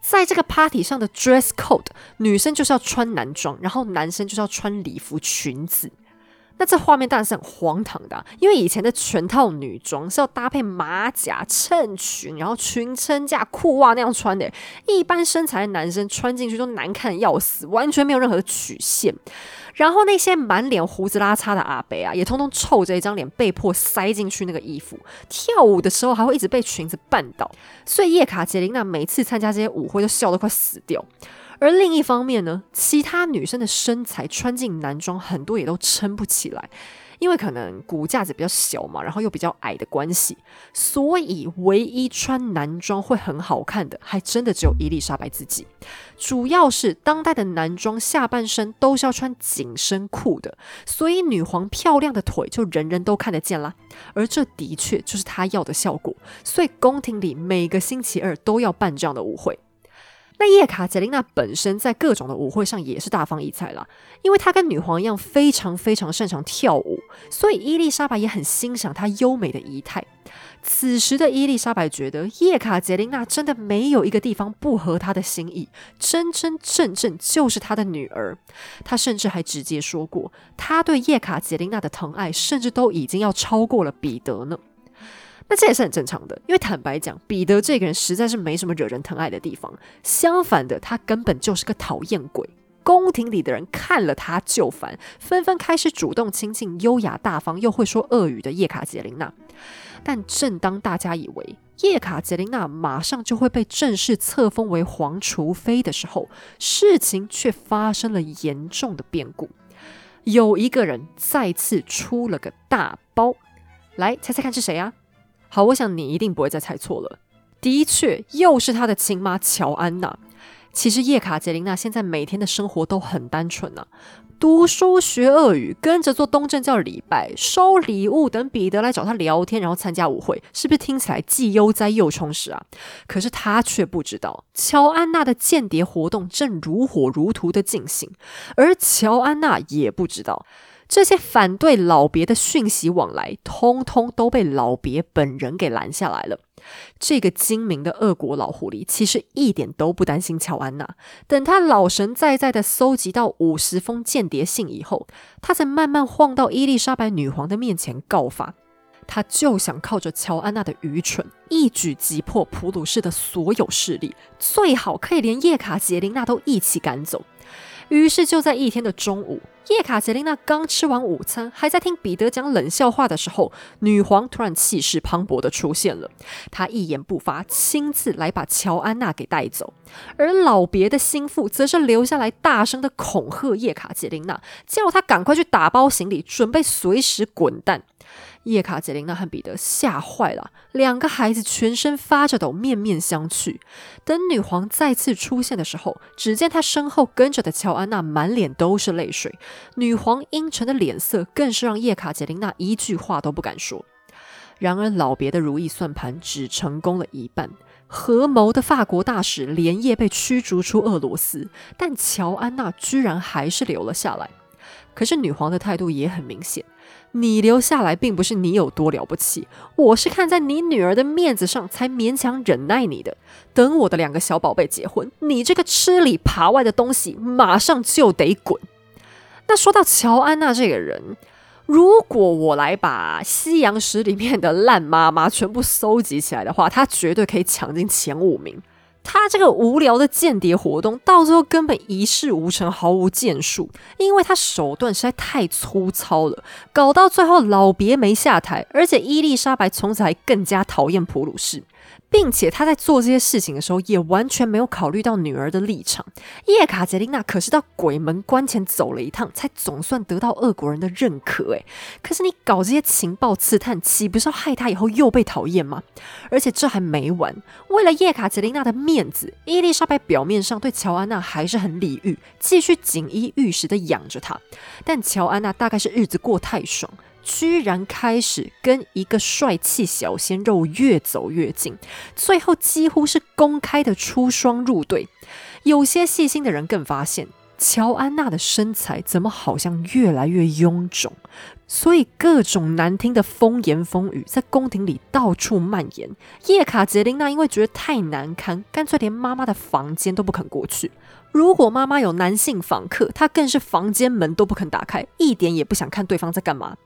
在这个 party 上的 dress code，女生就是要穿男装，然后男生就是要穿礼服裙子。那这画面当然是很荒唐的，因为以前的全套女装是要搭配马甲、衬裙，然后裙撑架、裤袜那样穿的。一般身材的男生穿进去都难看要死，完全没有任何曲线。然后那些满脸胡子拉碴的阿伯啊，也通通臭着一张脸，被迫塞进去那个衣服。跳舞的时候还会一直被裙子绊倒，所以叶卡捷琳娜每次参加这些舞会都笑得快死掉。而另一方面呢，其他女生的身材穿进男装，很多也都撑不起来，因为可能骨架子比较小嘛，然后又比较矮的关系，所以唯一穿男装会很好看的，还真的只有伊丽莎白自己。主要是当代的男装下半身都是要穿紧身裤的，所以女皇漂亮的腿就人人都看得见啦。而这的确就是她要的效果，所以宫廷里每个星期二都要办这样的舞会。那叶卡捷琳娜本身在各种的舞会上也是大放异彩啦，因为她跟女皇一样非常非常擅长跳舞，所以伊丽莎白也很欣赏她优美的仪态。此时的伊丽莎白觉得叶卡捷琳娜真的没有一个地方不合她的心意，真真正正就是她的女儿。她甚至还直接说过，她对叶卡捷琳娜的疼爱甚至都已经要超过了彼得呢。那这也是很正常的，因为坦白讲，彼得这个人实在是没什么惹人疼爱的地方。相反的，他根本就是个讨厌鬼。宫廷里的人看了他就烦，纷纷开始主动亲近优雅大方又会说俄语的叶卡捷琳娜。但正当大家以为叶卡捷琳娜马上就会被正式册封为皇储妃的时候，事情却发生了严重的变故。有一个人再次出了个大包，来猜猜看是谁啊？好，我想你一定不会再猜错了。的确，又是他的亲妈乔安娜。其实叶卡捷琳娜现在每天的生活都很单纯呐，读书、学俄语，跟着做东正教礼拜、收礼物，等彼得来找他聊天，然后参加舞会，是不是听起来既悠哉又充实啊？可是他却不知道，乔安娜的间谍活动正如火如荼的进行，而乔安娜也不知道。这些反对老别的讯息往来，通通都被老别本人给拦下来了。这个精明的俄国老狐狸其实一点都不担心乔安娜。等他老神在在的搜集到五十封间谍信以后，他才慢慢晃到伊丽莎白女皇的面前告发。他就想靠着乔安娜的愚蠢，一举击破普鲁士的所有势力，最好可以连叶卡捷琳娜都一起赶走。于是就在一天的中午。叶卡捷琳娜刚吃完午餐，还在听彼得讲冷笑话的时候，女皇突然气势磅礴的出现了。她一言不发，亲自来把乔安娜给带走。而老别的心腹则是留下来，大声的恐吓叶卡捷琳娜，叫她赶快去打包行李，准备随时滚蛋。叶卡捷琳娜和彼得吓坏了，两个孩子全身发着抖，面面相觑。等女皇再次出现的时候，只见她身后跟着的乔安娜满脸都是泪水，女皇阴沉的脸色更是让叶卡捷琳娜一句话都不敢说。然而，老别的如意算盘只成功了一半，合谋的法国大使连夜被驱逐出俄罗斯，但乔安娜居然还是留了下来。可是，女皇的态度也很明显。你留下来，并不是你有多了不起，我是看在你女儿的面子上才勉强忍耐你的。等我的两个小宝贝结婚，你这个吃里扒外的东西，马上就得滚。那说到乔安娜这个人，如果我来把西洋史里面的烂妈妈全部搜集起来的话，她绝对可以抢进前五名。他这个无聊的间谍活动，到最后根本一事无成，毫无建树，因为他手段实在太粗糙了，搞到最后老别没下台，而且伊丽莎白从此还更加讨厌普鲁士。并且他在做这些事情的时候，也完全没有考虑到女儿的立场。叶卡捷琳娜可是到鬼门关前走了一趟，才总算得到俄国人的认可。诶，可是你搞这些情报刺探，岂不是要害他以后又被讨厌吗？而且这还没完，为了叶卡捷琳娜的命面子，伊丽莎白表面上对乔安娜还是很礼遇，继续锦衣玉食的养着她。但乔安娜大概是日子过太爽。居然开始跟一个帅气小鲜肉越走越近，最后几乎是公开的出双入对。有些细心的人更发现，乔安娜的身材怎么好像越来越臃肿，所以各种难听的风言风语在宫廷里到处蔓延。叶卡捷琳娜因为觉得太难堪，干脆连妈妈的房间都不肯过去。如果妈妈有男性访客，她更是房间门都不肯打开，一点也不想看对方在干嘛。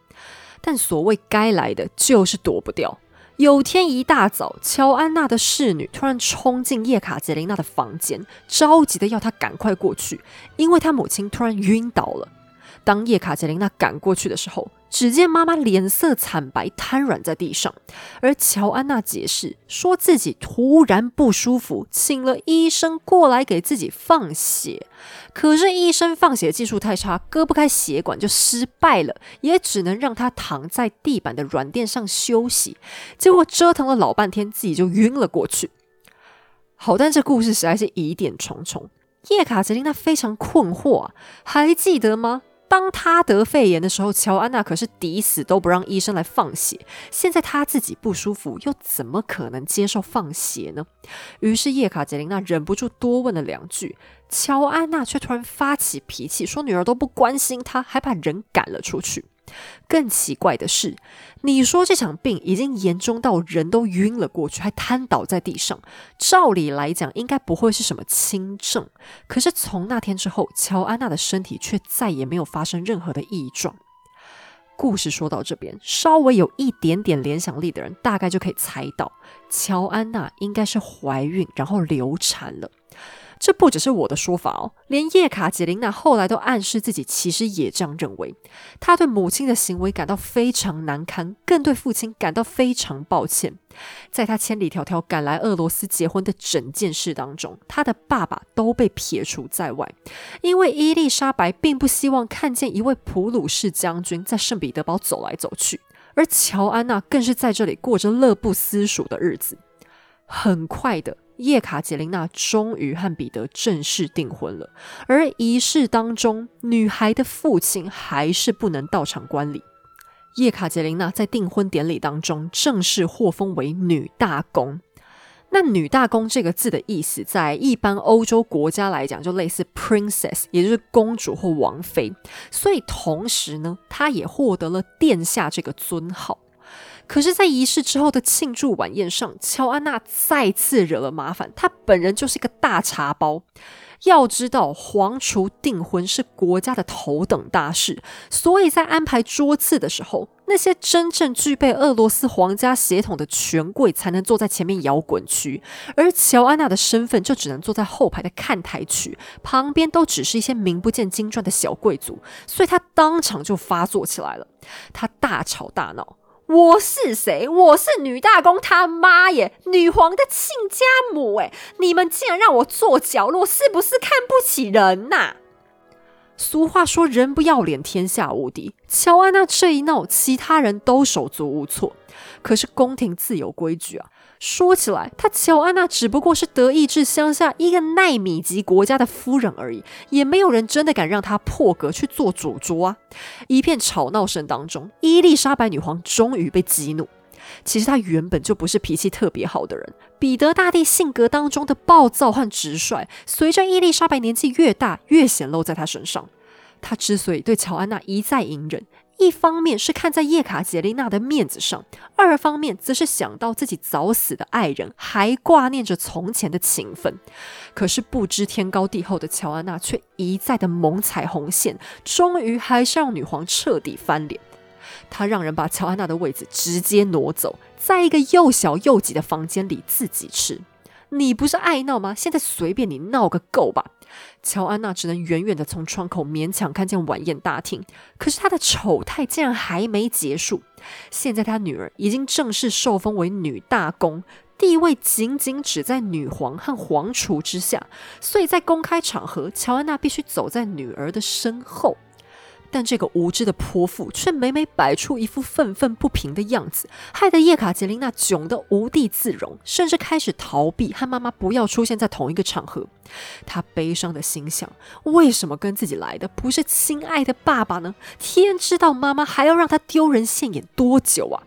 但所谓该来的就是躲不掉。有天一大早，乔安娜的侍女突然冲进叶卡捷琳娜的房间，着急的要她赶快过去，因为她母亲突然晕倒了。当叶卡捷琳娜赶过去的时候，只见妈妈脸色惨白，瘫软在地上。而乔安娜解释说自己突然不舒服，请了医生过来给自己放血。可是医生放血技术太差，割不开血管就失败了，也只能让她躺在地板的软垫上休息。结果折腾了老半天，自己就晕了过去。好，但这故事实在是疑点重重。叶卡捷琳娜非常困惑啊，还记得吗？当他得肺炎的时候，乔安娜可是抵死都不让医生来放血。现在他自己不舒服，又怎么可能接受放血呢？于是叶卡捷琳娜忍不住多问了两句，乔安娜却突然发起脾气，说女儿都不关心她，还把人赶了出去。更奇怪的是，你说这场病已经严重到人都晕了过去，还瘫倒在地上。照理来讲，应该不会是什么轻症。可是从那天之后，乔安娜的身体却再也没有发生任何的异状。故事说到这边，稍微有一点点联想力的人，大概就可以猜到，乔安娜应该是怀孕，然后流产了。这不只是我的说法哦，连叶卡捷琳娜后来都暗示自己其实也这样认为。她对母亲的行为感到非常难堪，更对父亲感到非常抱歉。在她千里迢迢赶来俄罗斯结婚的整件事当中，她的爸爸都被撇除在外，因为伊丽莎白并不希望看见一位普鲁士将军在圣彼得堡走来走去，而乔安娜更是在这里过着乐不思蜀的日子。很快的。叶卡捷琳娜终于和彼得正式订婚了，而仪式当中，女孩的父亲还是不能到场观礼。叶卡捷琳娜在订婚典礼当中正式获封为女大公。那“女大公”这个字的意思，在一般欧洲国家来讲，就类似 princess，也就是公主或王妃。所以同时呢，她也获得了殿下这个尊号。可是，在仪式之后的庆祝晚宴上，乔安娜再次惹了麻烦。她本人就是一个大茶包。要知道，皇储订婚是国家的头等大事，所以在安排桌次的时候，那些真正具备俄罗斯皇家血统的权贵才能坐在前面摇滚区，而乔安娜的身份就只能坐在后排的看台区，旁边都只是一些名不见经传的小贵族，所以她当场就发作起来了，她大吵大闹。我是谁？我是女大公他妈耶，女皇的亲家母哎！你们竟然让我坐角落，是不是看不起人呐？俗话说，人不要脸，天下无敌。乔安娜这一闹，其他人都手足无措。可是宫廷自有规矩啊。说起来，她乔安娜只不过是德意志乡下一个奈米级国家的夫人而已，也没有人真的敢让她破格去做主桌啊！一片吵闹声当中，伊丽莎白女皇终于被激怒。其实她原本就不是脾气特别好的人，彼得大帝性格当中的暴躁和直率，随着伊丽莎白年纪越大，越显露在她身上。她之所以对乔安娜一再隐忍，一方面是看在叶卡捷琳娜的面子上，二方面则是想到自己早死的爱人，还挂念着从前的情分。可是不知天高地厚的乔安娜却一再的猛踩红线，终于还是让女皇彻底翻脸。她让人把乔安娜的位子直接挪走，在一个又小又挤的房间里自己吃。你不是爱闹吗？现在随便你闹个够吧！乔安娜只能远远的从窗口勉强看见晚宴大厅，可是她的丑态竟然还没结束。现在她女儿已经正式受封为女大公，地位仅仅只在女皇和皇储之下，所以在公开场合，乔安娜必须走在女儿的身后。但这个无知的泼妇却每每摆出一副愤愤不平的样子，害得叶卡捷琳娜窘得无地自容，甚至开始逃避，和妈妈不要出现在同一个场合。她悲伤的心想：为什么跟自己来的不是亲爱的爸爸呢？天知道妈妈还要让他丢人现眼多久啊！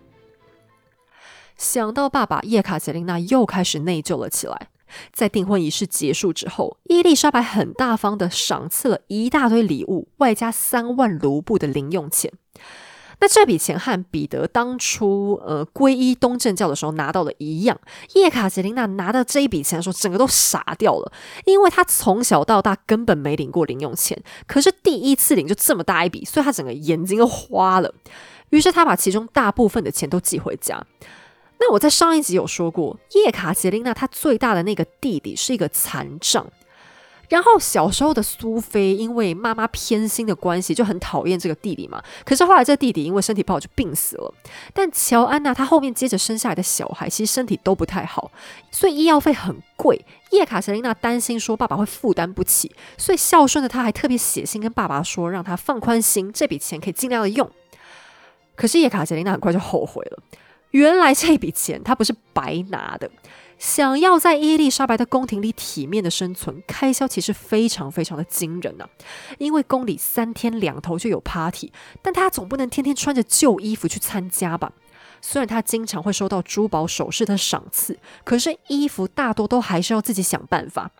想到爸爸，叶卡捷琳娜又开始内疚了起来。在订婚仪式结束之后，伊丽莎白很大方的赏赐了一大堆礼物，外加三万卢布的零用钱。那这笔钱和彼得当初呃皈依东正教的时候拿到的一样。叶卡捷琳娜拿到这一笔钱的时候，整个都傻掉了，因为她从小到大根本没领过零用钱，可是第一次领就这么大一笔，所以她整个眼睛都花了。于是她把其中大部分的钱都寄回家。那我在上一集有说过，叶卡捷琳娜她最大的那个弟弟是一个残障，然后小时候的苏菲因为妈妈偏心的关系就很讨厌这个弟弟嘛。可是后来这个弟弟因为身体不好就病死了。但乔安娜她后面接着生下来的小孩其实身体都不太好，所以医药费很贵。叶卡捷琳娜担心说爸爸会负担不起，所以孝顺的她还特别写信跟爸爸说，让他放宽心，这笔钱可以尽量的用。可是叶卡捷琳娜很快就后悔了。原来这笔钱他不是白拿的，想要在伊丽莎白的宫廷里体面的生存，开销其实非常非常的惊人啊。因为宫里三天两头就有 party，但他总不能天天穿着旧衣服去参加吧。虽然他经常会收到珠宝首饰的赏赐，可是衣服大多都还是要自己想办法。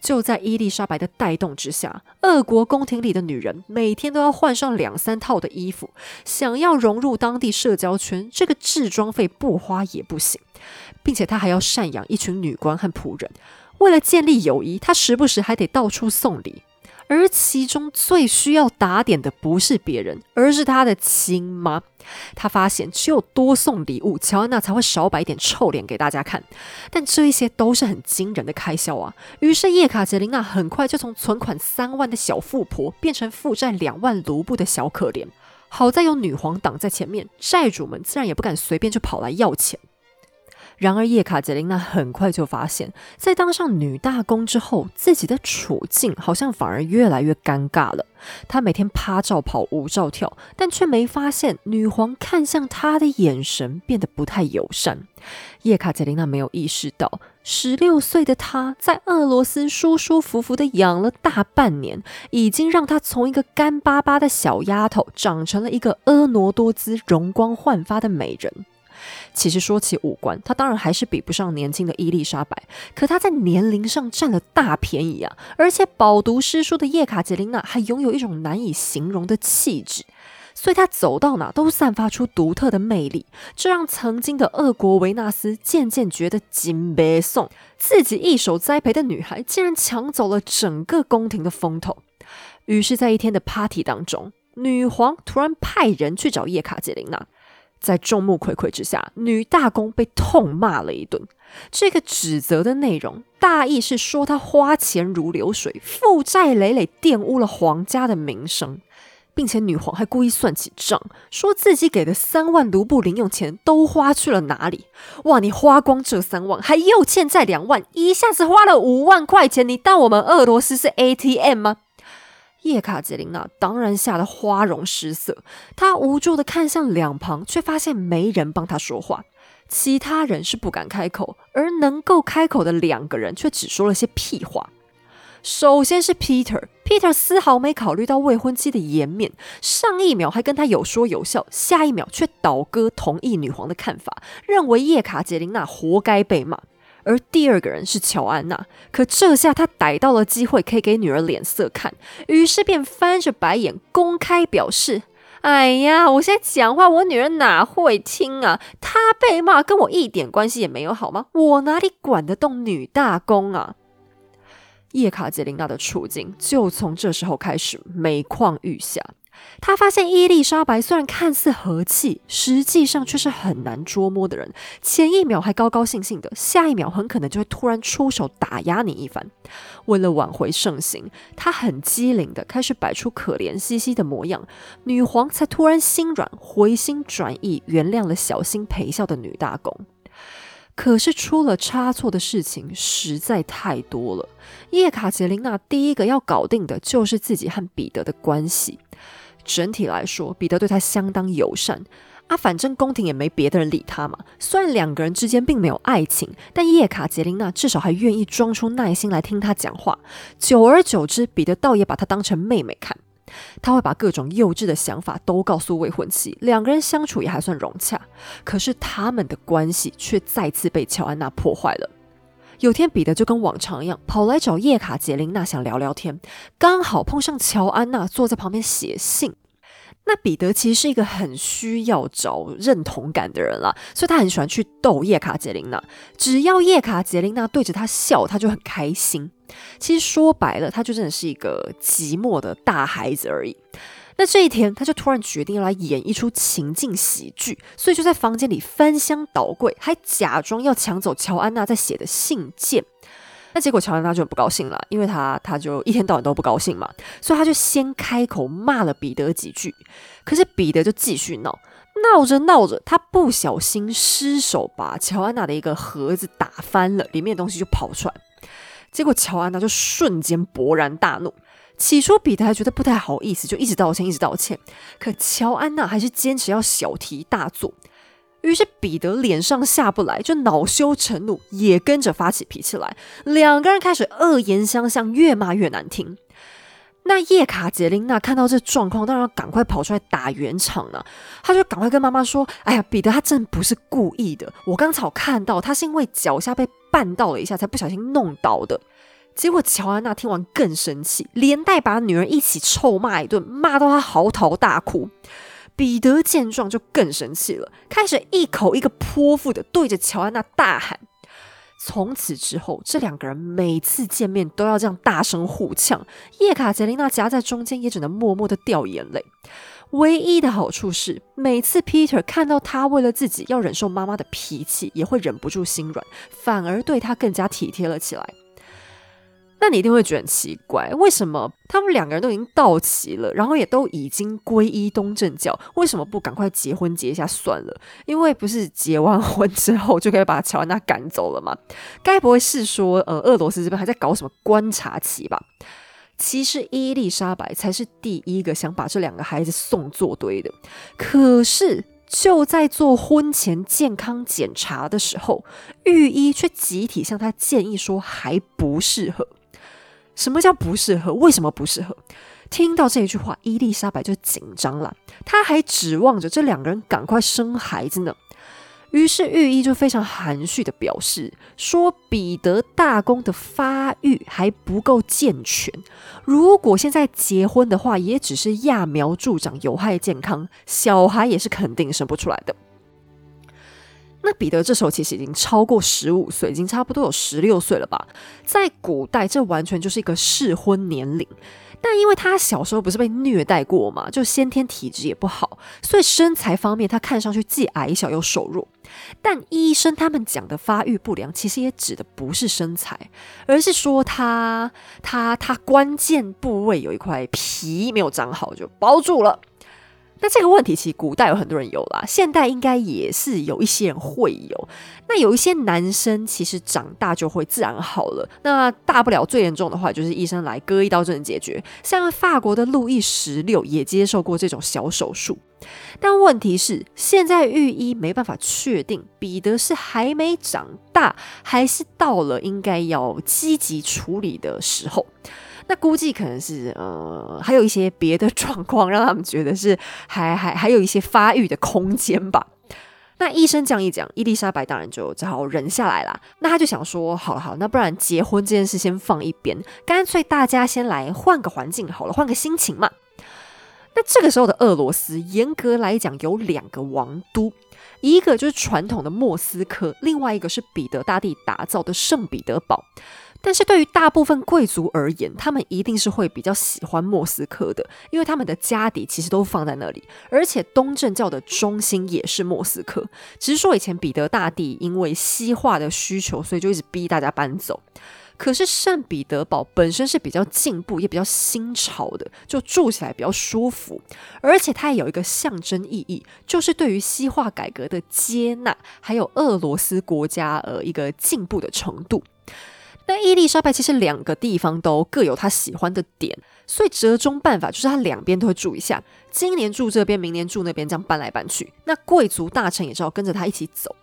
就在伊丽莎白的带动之下，俄国宫廷里的女人每天都要换上两三套的衣服，想要融入当地社交圈，这个制装费不花也不行。并且她还要赡养一群女官和仆人，为了建立友谊，她时不时还得到处送礼。而其中最需要打点的不是别人，而是他的亲妈。他发现只有多送礼物，乔安娜才会少摆点臭脸给大家看。但这一些都是很惊人的开销啊！于是叶卡捷琳娜很快就从存款三万的小富婆变成负债两万卢布的小可怜。好在有女皇挡在前面，债主们自然也不敢随便就跑来要钱。然而，叶卡捷琳娜很快就发现，在当上女大公之后，自己的处境好像反而越来越尴尬了。她每天趴照跑，舞照跳，但却没发现女皇看向她的眼神变得不太友善。叶卡捷琳娜没有意识到，十六岁的她在俄罗斯舒舒服服的养了大半年，已经让她从一个干巴巴的小丫头，长成了一个婀娜多姿、容光焕发的美人。其实说起五官，她当然还是比不上年轻的伊丽莎白，可她在年龄上占了大便宜啊！而且饱读诗书的叶卡捷琳娜还拥有一种难以形容的气质。所以他走到哪都散发出独特的魅力，这让曾经的俄国维纳斯渐渐觉得金杯送自己一手栽培的女孩竟然抢走了整个宫廷的风头。于是，在一天的 party 当中，女皇突然派人去找叶卡捷琳娜，在众目睽睽之下，女大公被痛骂了一顿。这个指责的内容大意是说，她花钱如流水，负债累累，玷污了皇家的名声。并且女皇还故意算起账，说自己给的三万卢布零用钱都花去了哪里？哇，你花光这三万，还又欠债两万，一下子花了五万块钱，你当我们俄罗斯是 ATM 吗？叶卡捷琳娜当然吓得花容失色，她无助的看向两旁，却发现没人帮她说话。其他人是不敢开口，而能够开口的两个人却只说了些屁话。首先是 Peter，Peter 丝毫没考虑到未婚妻的颜面，上一秒还跟他有说有笑，下一秒却倒戈同意女皇的看法，认为叶卡捷琳娜活该被骂。而第二个人是乔安娜，可这下他逮到了机会，可以给女儿脸色看，于是便翻着白眼，公开表示：“哎呀，我现在讲话，我女儿哪会听啊？她被骂跟我一点关系也没有，好吗？我哪里管得动女大公啊？”叶卡捷琳娜的处境就从这时候开始每况愈下。她发现伊丽莎白虽然看似和气，实际上却是很难捉摸的人。前一秒还高高兴兴的，下一秒很可能就会突然出手打压你一番。为了挽回盛行，她很机灵的开始摆出可怜兮兮的模样，女皇才突然心软，回心转意，原谅了小心陪笑的女大公。可是出了差错的事情实在太多了。叶卡捷琳娜第一个要搞定的就是自己和彼得的关系。整体来说，彼得对他相当友善啊，反正宫廷也没别的人理他嘛。虽然两个人之间并没有爱情，但叶卡捷琳娜至少还愿意装出耐心来听他讲话。久而久之，彼得倒也把她当成妹妹看。他会把各种幼稚的想法都告诉未婚妻，两个人相处也还算融洽。可是他们的关系却再次被乔安娜破坏了。有天，彼得就跟往常一样跑来找叶卡捷琳娜，想聊聊天，刚好碰上乔安娜坐在旁边写信。那彼得其实是一个很需要找认同感的人啦，所以他很喜欢去逗叶卡捷琳娜。只要叶卡捷琳娜对着他笑，他就很开心。其实说白了，他就真的是一个寂寞的大孩子而已。那这一天，他就突然决定要来演一出情境喜剧，所以就在房间里翻箱倒柜，还假装要抢走乔安娜在写的信件。那结果乔安娜就很不高兴了，因为他他就一天到晚都不高兴嘛，所以他就先开口骂了彼得几句。可是彼得就继续闹，闹着闹着，他不小心失手把乔安娜的一个盒子打翻了，里面的东西就跑出来。结果乔安娜就瞬间勃然大怒。起初彼得还觉得不太好意思，就一直道歉，一直道歉。可乔安娜还是坚持要小题大做。于是彼得脸上下不来，就恼羞成怒，也跟着发起脾气来。两个人开始恶言相向，越骂越难听。那叶卡捷琳娜看到这状况，当然要赶快跑出来打圆场了。她就赶快跟妈妈说：“哎呀，彼得他真不是故意的，我刚才看到他是因为脚下被绊到了一下，才不小心弄倒的。”结果乔安娜听完更生气，连带把女儿一起臭骂一顿，骂到她嚎啕大哭。彼得见状就更生气了，开始一口一个泼妇的对着乔安娜大喊。从此之后，这两个人每次见面都要这样大声互呛。叶卡捷琳娜夹在中间，也只能默默的掉眼泪。唯一的好处是，每次 Peter 看到他为了自己要忍受妈妈的脾气，也会忍不住心软，反而对他更加体贴了起来。那你一定会觉得很奇怪，为什么他们两个人都已经到齐了，然后也都已经皈依东正教，为什么不赶快结婚结一下算了？因为不是结完 婚之后就可以把乔安娜赶走了吗？该不会是说，呃，俄罗斯这边还在搞什么观察期吧？其实伊丽莎白才是第一个想把这两个孩子送作堆的。可是就在做婚前健康检查的时候，御医却集体向他建议说还不适合。什么叫不适合？为什么不适合？听到这一句话，伊丽莎白就紧张了。她还指望着这两个人赶快生孩子呢。于是御医就非常含蓄的表示说，彼得大公的发育还不够健全，如果现在结婚的话，也只是揠苗助长，有害健康，小孩也是肯定生不出来的。那彼得这时候其实已经超过十五岁，已经差不多有十六岁了吧？在古代，这完全就是一个适婚年龄。但因为他小时候不是被虐待过嘛，就先天体质也不好，所以身材方面他看上去既矮小又瘦弱。但医生他们讲的发育不良，其实也指的不是身材，而是说他他他关键部位有一块皮没有长好，就包住了。那这个问题其实古代有很多人有啦，现代应该也是有一些人会有。那有一些男生其实长大就会自然好了，那大不了最严重的话就是医生来割一刀就能解决。像法国的路易十六也接受过这种小手术，但问题是现在御医没办法确定彼得是还没长大，还是到了应该要积极处理的时候。那估计可能是呃，还有一些别的状况，让他们觉得是还 还还有一些发育的空间吧。那医生这样一讲，伊丽莎白当然就只好忍下来了。那他就想说，好了好，那不然结婚这件事先放一边，干脆大家先来换个环境好了，换个心情嘛。那这个时候的俄罗斯，严格来讲有两个王都，一个就是传统的莫斯科，另外一个是彼得大帝打造的圣彼得堡。但是对于大部分贵族而言，他们一定是会比较喜欢莫斯科的，因为他们的家底其实都放在那里，而且东正教的中心也是莫斯科。只是说以前彼得大帝因为西化的需求，所以就一直逼大家搬走。可是圣彼得堡本身是比较进步，也比较新潮的，就住起来比较舒服，而且它也有一个象征意义，就是对于西化改革的接纳，还有俄罗斯国家呃一个进步的程度。那伊丽莎白其实两个地方都各有她喜欢的点，所以折中办法就是她两边都会住一下，今年住这边，明年住那边，这样搬来搬去。那贵族大臣也知道跟着他一起走。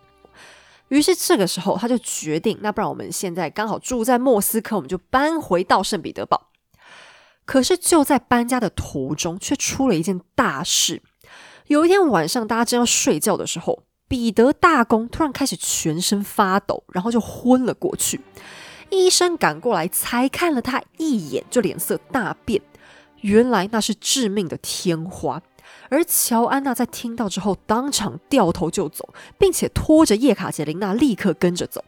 于是这个时候，他就决定，那不然我们现在刚好住在莫斯科，我们就搬回到圣彼得堡。可是就在搬家的途中，却出了一件大事。有一天晚上，大家正要睡觉的时候，彼得大公突然开始全身发抖，然后就昏了过去。医生赶过来，才看了他一眼，就脸色大变。原来那是致命的天花。而乔安娜在听到之后，当场掉头就走，并且拖着叶卡捷琳娜立刻跟着走。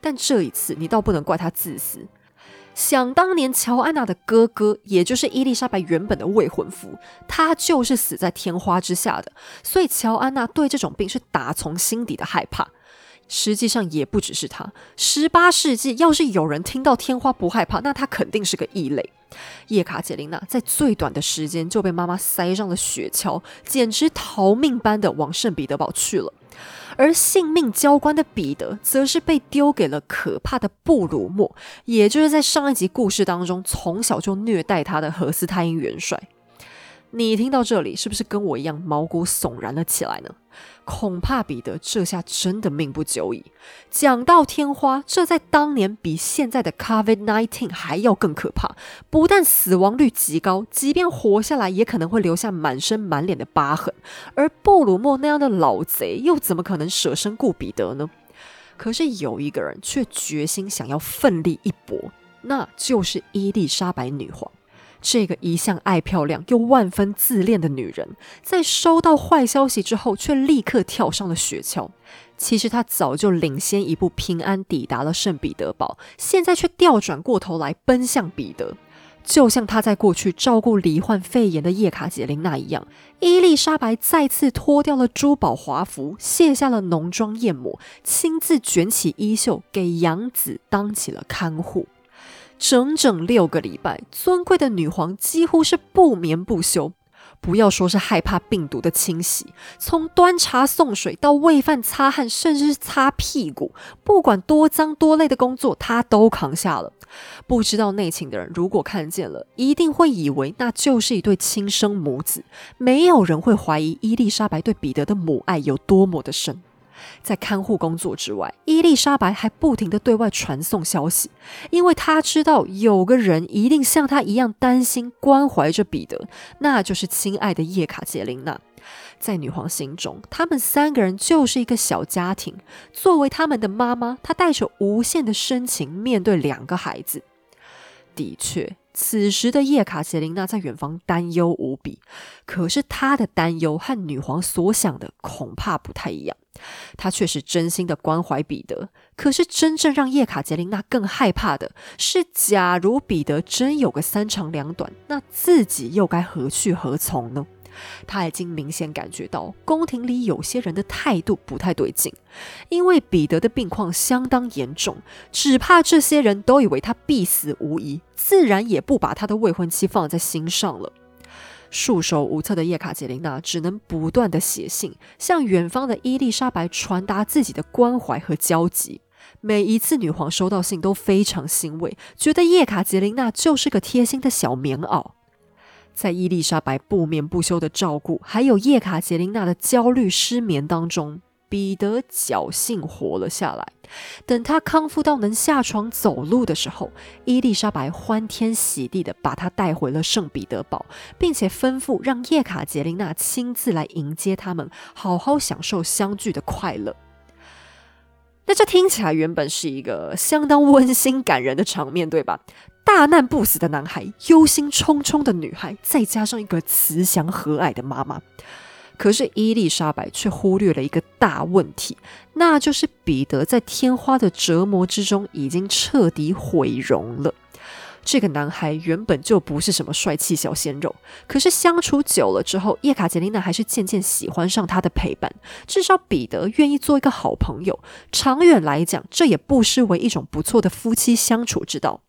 但这一次，你倒不能怪她自私。想当年，乔安娜的哥哥，也就是伊丽莎白原本的未婚夫，他就是死在天花之下的。所以，乔安娜对这种病是打从心底的害怕。实际上也不只是他。十八世纪，要是有人听到天花不害怕，那他肯定是个异类。叶卡捷琳娜在最短的时间就被妈妈塞上了雪橇，简直逃命般的往圣彼得堡去了。而性命交关的彼得，则是被丢给了可怕的布鲁默，也就是在上一集故事当中从小就虐待他的何斯泰因元帅。你听到这里，是不是跟我一样毛骨悚然了起来呢？恐怕彼得这下真的命不久矣。讲到天花，这在当年比现在的 COVID-19 还要更可怕。不但死亡率极高，即便活下来，也可能会留下满身满脸的疤痕。而布鲁默那样的老贼，又怎么可能舍身顾彼得呢？可是有一个人却决心想要奋力一搏，那就是伊丽莎白女皇。这个一向爱漂亮又万分自恋的女人，在收到坏消息之后，却立刻跳上了雪橇。其实她早就领先一步，平安抵达了圣彼得堡，现在却调转过头来奔向彼得，就像她在过去照顾罹患肺炎的叶卡捷琳娜一样。伊丽莎白再次脱掉了珠宝华服，卸下了浓妆艳抹，亲自卷起衣袖，给养子当起了看护。整整六个礼拜，尊贵的女皇几乎是不眠不休。不要说是害怕病毒的侵袭，从端茶送水到喂饭、擦汗，甚至是擦屁股，不管多脏多累的工作，她都扛下了。不知道内情的人，如果看见了，一定会以为那就是一对亲生母子。没有人会怀疑伊丽莎白对彼得的母爱有多么的深。在看护工作之外，伊丽莎白还不停的对外传送消息，因为她知道有个人一定像她一样担心、关怀着彼得，那就是亲爱的叶卡捷琳娜。在女皇心中，他们三个人就是一个小家庭。作为他们的妈妈，她带着无限的深情面对两个孩子。的确。此时的叶卡捷琳娜在远方担忧无比，可是她的担忧和女皇所想的恐怕不太一样。她却是真心的关怀彼得，可是真正让叶卡捷琳娜更害怕的是，假如彼得真有个三长两短，那自己又该何去何从呢？他已经明显感觉到宫廷里有些人的态度不太对劲，因为彼得的病况相当严重，只怕这些人都以为他必死无疑，自然也不把他的未婚妻放在心上了。束手无策的叶卡捷琳娜只能不断的写信，向远方的伊丽莎白传达自己的关怀和焦急。每一次女皇收到信都非常欣慰，觉得叶卡捷琳娜就是个贴心的小棉袄。在伊丽莎白不眠不休的照顾，还有叶卡捷琳娜的焦虑失眠当中，彼得侥幸活了下来。等他康复到能下床走路的时候，伊丽莎白欢天喜地的把他带回了圣彼得堡，并且吩咐让叶卡捷琳娜亲自来迎接他们，好好享受相聚的快乐。那这听起来原本是一个相当温馨感人的场面，对吧？大难不死的男孩，忧心忡忡的女孩，再加上一个慈祥和蔼的妈妈。可是伊丽莎白却忽略了一个大问题，那就是彼得在天花的折磨之中已经彻底毁容了。这个男孩原本就不是什么帅气小鲜肉，可是相处久了之后，叶卡捷琳娜还是渐渐喜欢上他的陪伴。至少彼得愿意做一个好朋友，长远来讲，这也不失为一种不错的夫妻相处之道。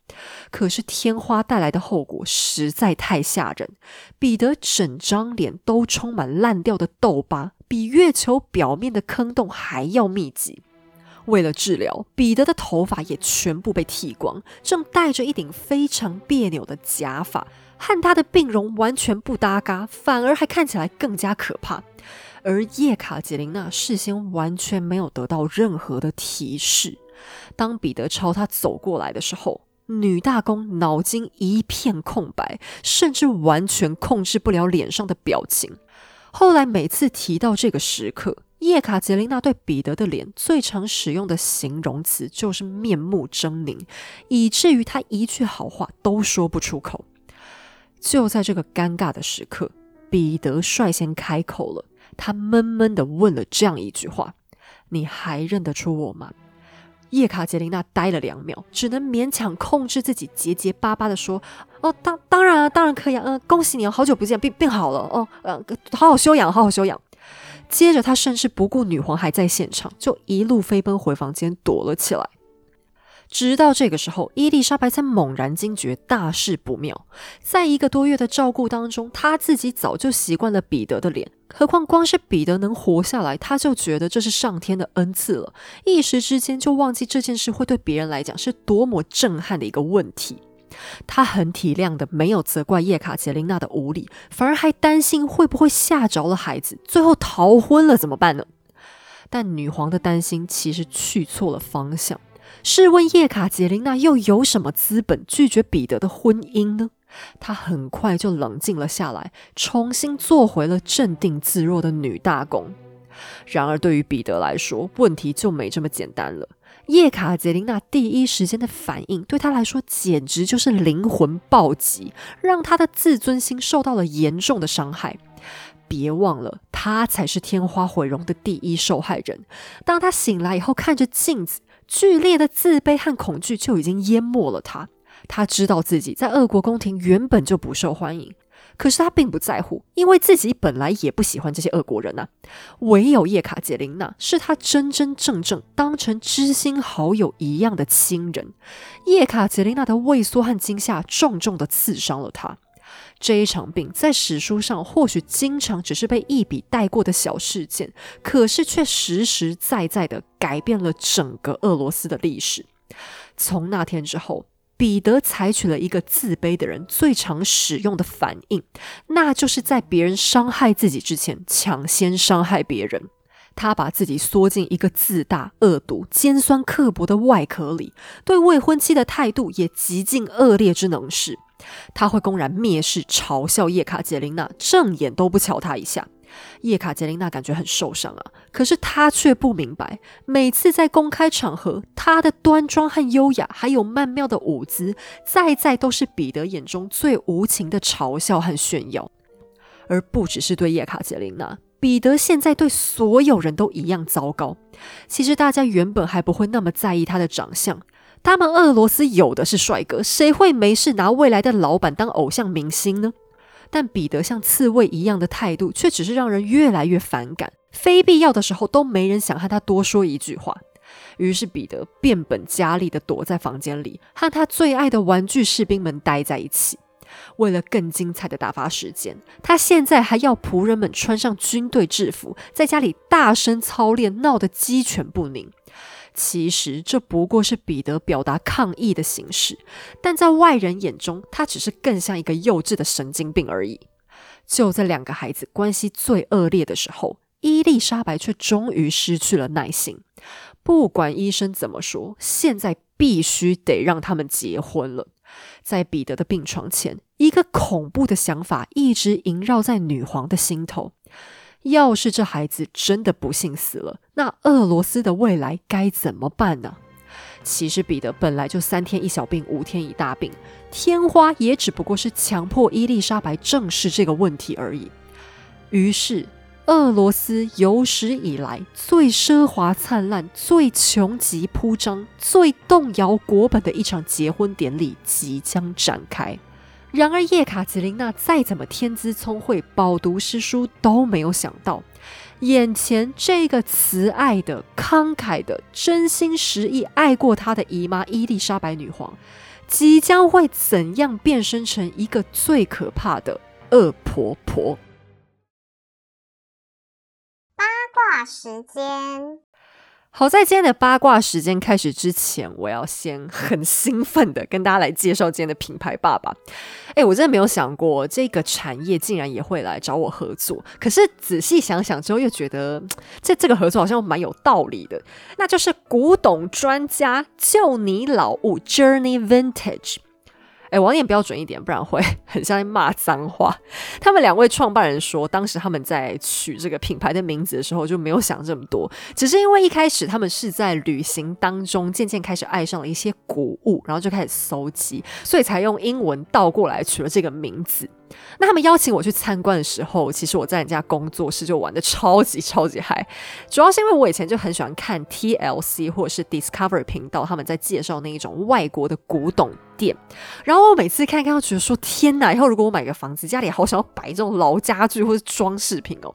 可是天花带来的后果实在太吓人，彼得整张脸都充满烂掉的痘疤，比月球表面的坑洞还要密集。为了治疗，彼得的头发也全部被剃光，正戴着一顶非常别扭的假发，和他的病容完全不搭嘎，反而还看起来更加可怕。而叶卡捷琳娜事先完全没有得到任何的提示，当彼得朝他走过来的时候，女大公脑筋一片空白，甚至完全控制不了脸上的表情。后来每次提到这个时刻，叶卡捷琳娜对彼得的脸最常使用的形容词就是面目狰狞，以至于他一句好话都说不出口。就在这个尴尬的时刻，彼得率先开口了，他闷闷的问了这样一句话：“你还认得出我吗？”叶卡捷琳娜呆了两秒，只能勉强控制自己结结巴巴的说：“哦，当当然啊，当然可以啊，嗯，恭喜你，好久不见，病病好了哦，呃，好好休养，好好休养。”接着，他甚至不顾女皇还在现场，就一路飞奔回房间躲了起来。直到这个时候，伊丽莎白才猛然惊觉大事不妙。在一个多月的照顾当中，她自己早就习惯了彼得的脸，何况光是彼得能活下来，她就觉得这是上天的恩赐了。一时之间就忘记这件事会对别人来讲是多么震撼的一个问题。他很体谅的，没有责怪叶卡捷琳娜的无理，反而还担心会不会吓着了孩子，最后逃婚了怎么办呢？但女皇的担心其实去错了方向。试问叶卡捷琳娜又有什么资本拒绝彼得的婚姻呢？她很快就冷静了下来，重新做回了镇定自若的女大公。然而，对于彼得来说，问题就没这么简单了。叶卡捷琳娜第一时间的反应，对她来说简直就是灵魂暴击，让她的自尊心受到了严重的伤害。别忘了，她才是天花毁容的第一受害人。当她醒来以后，看着镜子，剧烈的自卑和恐惧就已经淹没了她。他知道自己在俄国宫廷原本就不受欢迎。可是他并不在乎，因为自己本来也不喜欢这些俄国人呐。唯有叶卡捷琳娜是他真真正正当成知心好友一样的亲人。叶卡捷琳娜的畏缩和惊吓，重重的刺伤了他。这一场病在史书上或许经常只是被一笔带过的小事件，可是却实实在在的改变了整个俄罗斯的历史。从那天之后。彼得采取了一个自卑的人最常使用的反应，那就是在别人伤害自己之前抢先伤害别人。他把自己缩进一个自大、恶毒、尖酸刻薄的外壳里，对未婚妻的态度也极尽恶劣之能事。他会公然蔑视、嘲笑叶卡捷琳娜，正眼都不瞧她一下。叶卡捷琳娜感觉很受伤啊，可是她却不明白，每次在公开场合，她的端庄和优雅，还有曼妙的舞姿，再再都是彼得眼中最无情的嘲笑和炫耀。而不只是对叶卡捷琳娜，彼得现在对所有人都一样糟糕。其实大家原本还不会那么在意他的长相，他们俄罗斯有的是帅哥，谁会没事拿未来的老板当偶像明星呢？但彼得像刺猬一样的态度，却只是让人越来越反感。非必要的时候，都没人想和他多说一句话。于是彼得变本加厉的躲在房间里，和他最爱的玩具士兵们待在一起。为了更精彩的打发时间，他现在还要仆人们穿上军队制服，在家里大声操练，闹得鸡犬不宁。其实这不过是彼得表达抗议的形式，但在外人眼中，他只是更像一个幼稚的神经病而已。就在两个孩子关系最恶劣的时候，伊丽莎白却终于失去了耐心。不管医生怎么说，现在必须得让他们结婚了。在彼得的病床前，一个恐怖的想法一直萦绕在女皇的心头。要是这孩子真的不幸死了，那俄罗斯的未来该怎么办呢？其实彼得本来就三天一小病，五天一大病，天花也只不过是强迫伊丽莎白正视这个问题而已。于是，俄罗斯有史以来最奢华灿烂、最穷极铺张、最动摇国本的一场结婚典礼即将展开。然而，叶卡捷琳娜再怎么天资聪慧、饱读诗书，都没有想到，眼前这个慈爱的、慷慨的、真心实意爱过她的姨妈伊丽莎白女皇，即将会怎样变身成一个最可怕的恶婆婆。八卦时间。好在今天的八卦时间开始之前，我要先很兴奋的跟大家来介绍今天的品牌爸爸。哎，我真的没有想过这个产业竟然也会来找我合作。可是仔细想想之后，又觉得这这个合作好像蛮有道理的。那就是古董专家就你老物 Journey Vintage。哎，我念标准一点，不然会 很像在骂脏话。他们两位创办人说，当时他们在取这个品牌的名字的时候就没有想这么多，只是因为一开始他们是在旅行当中渐渐开始爱上了一些古物，然后就开始搜集，所以才用英文倒过来取了这个名字。那他们邀请我去参观的时候，其实我在人家工作室就玩的超级超级嗨，主要是因为我以前就很喜欢看 TLC 或者是 Discovery 频道，他们在介绍那一种外国的古董店，然后我每次看看都觉得说天哪，以后如果我买个房子，家里好想要摆这种老家具或者装饰品哦。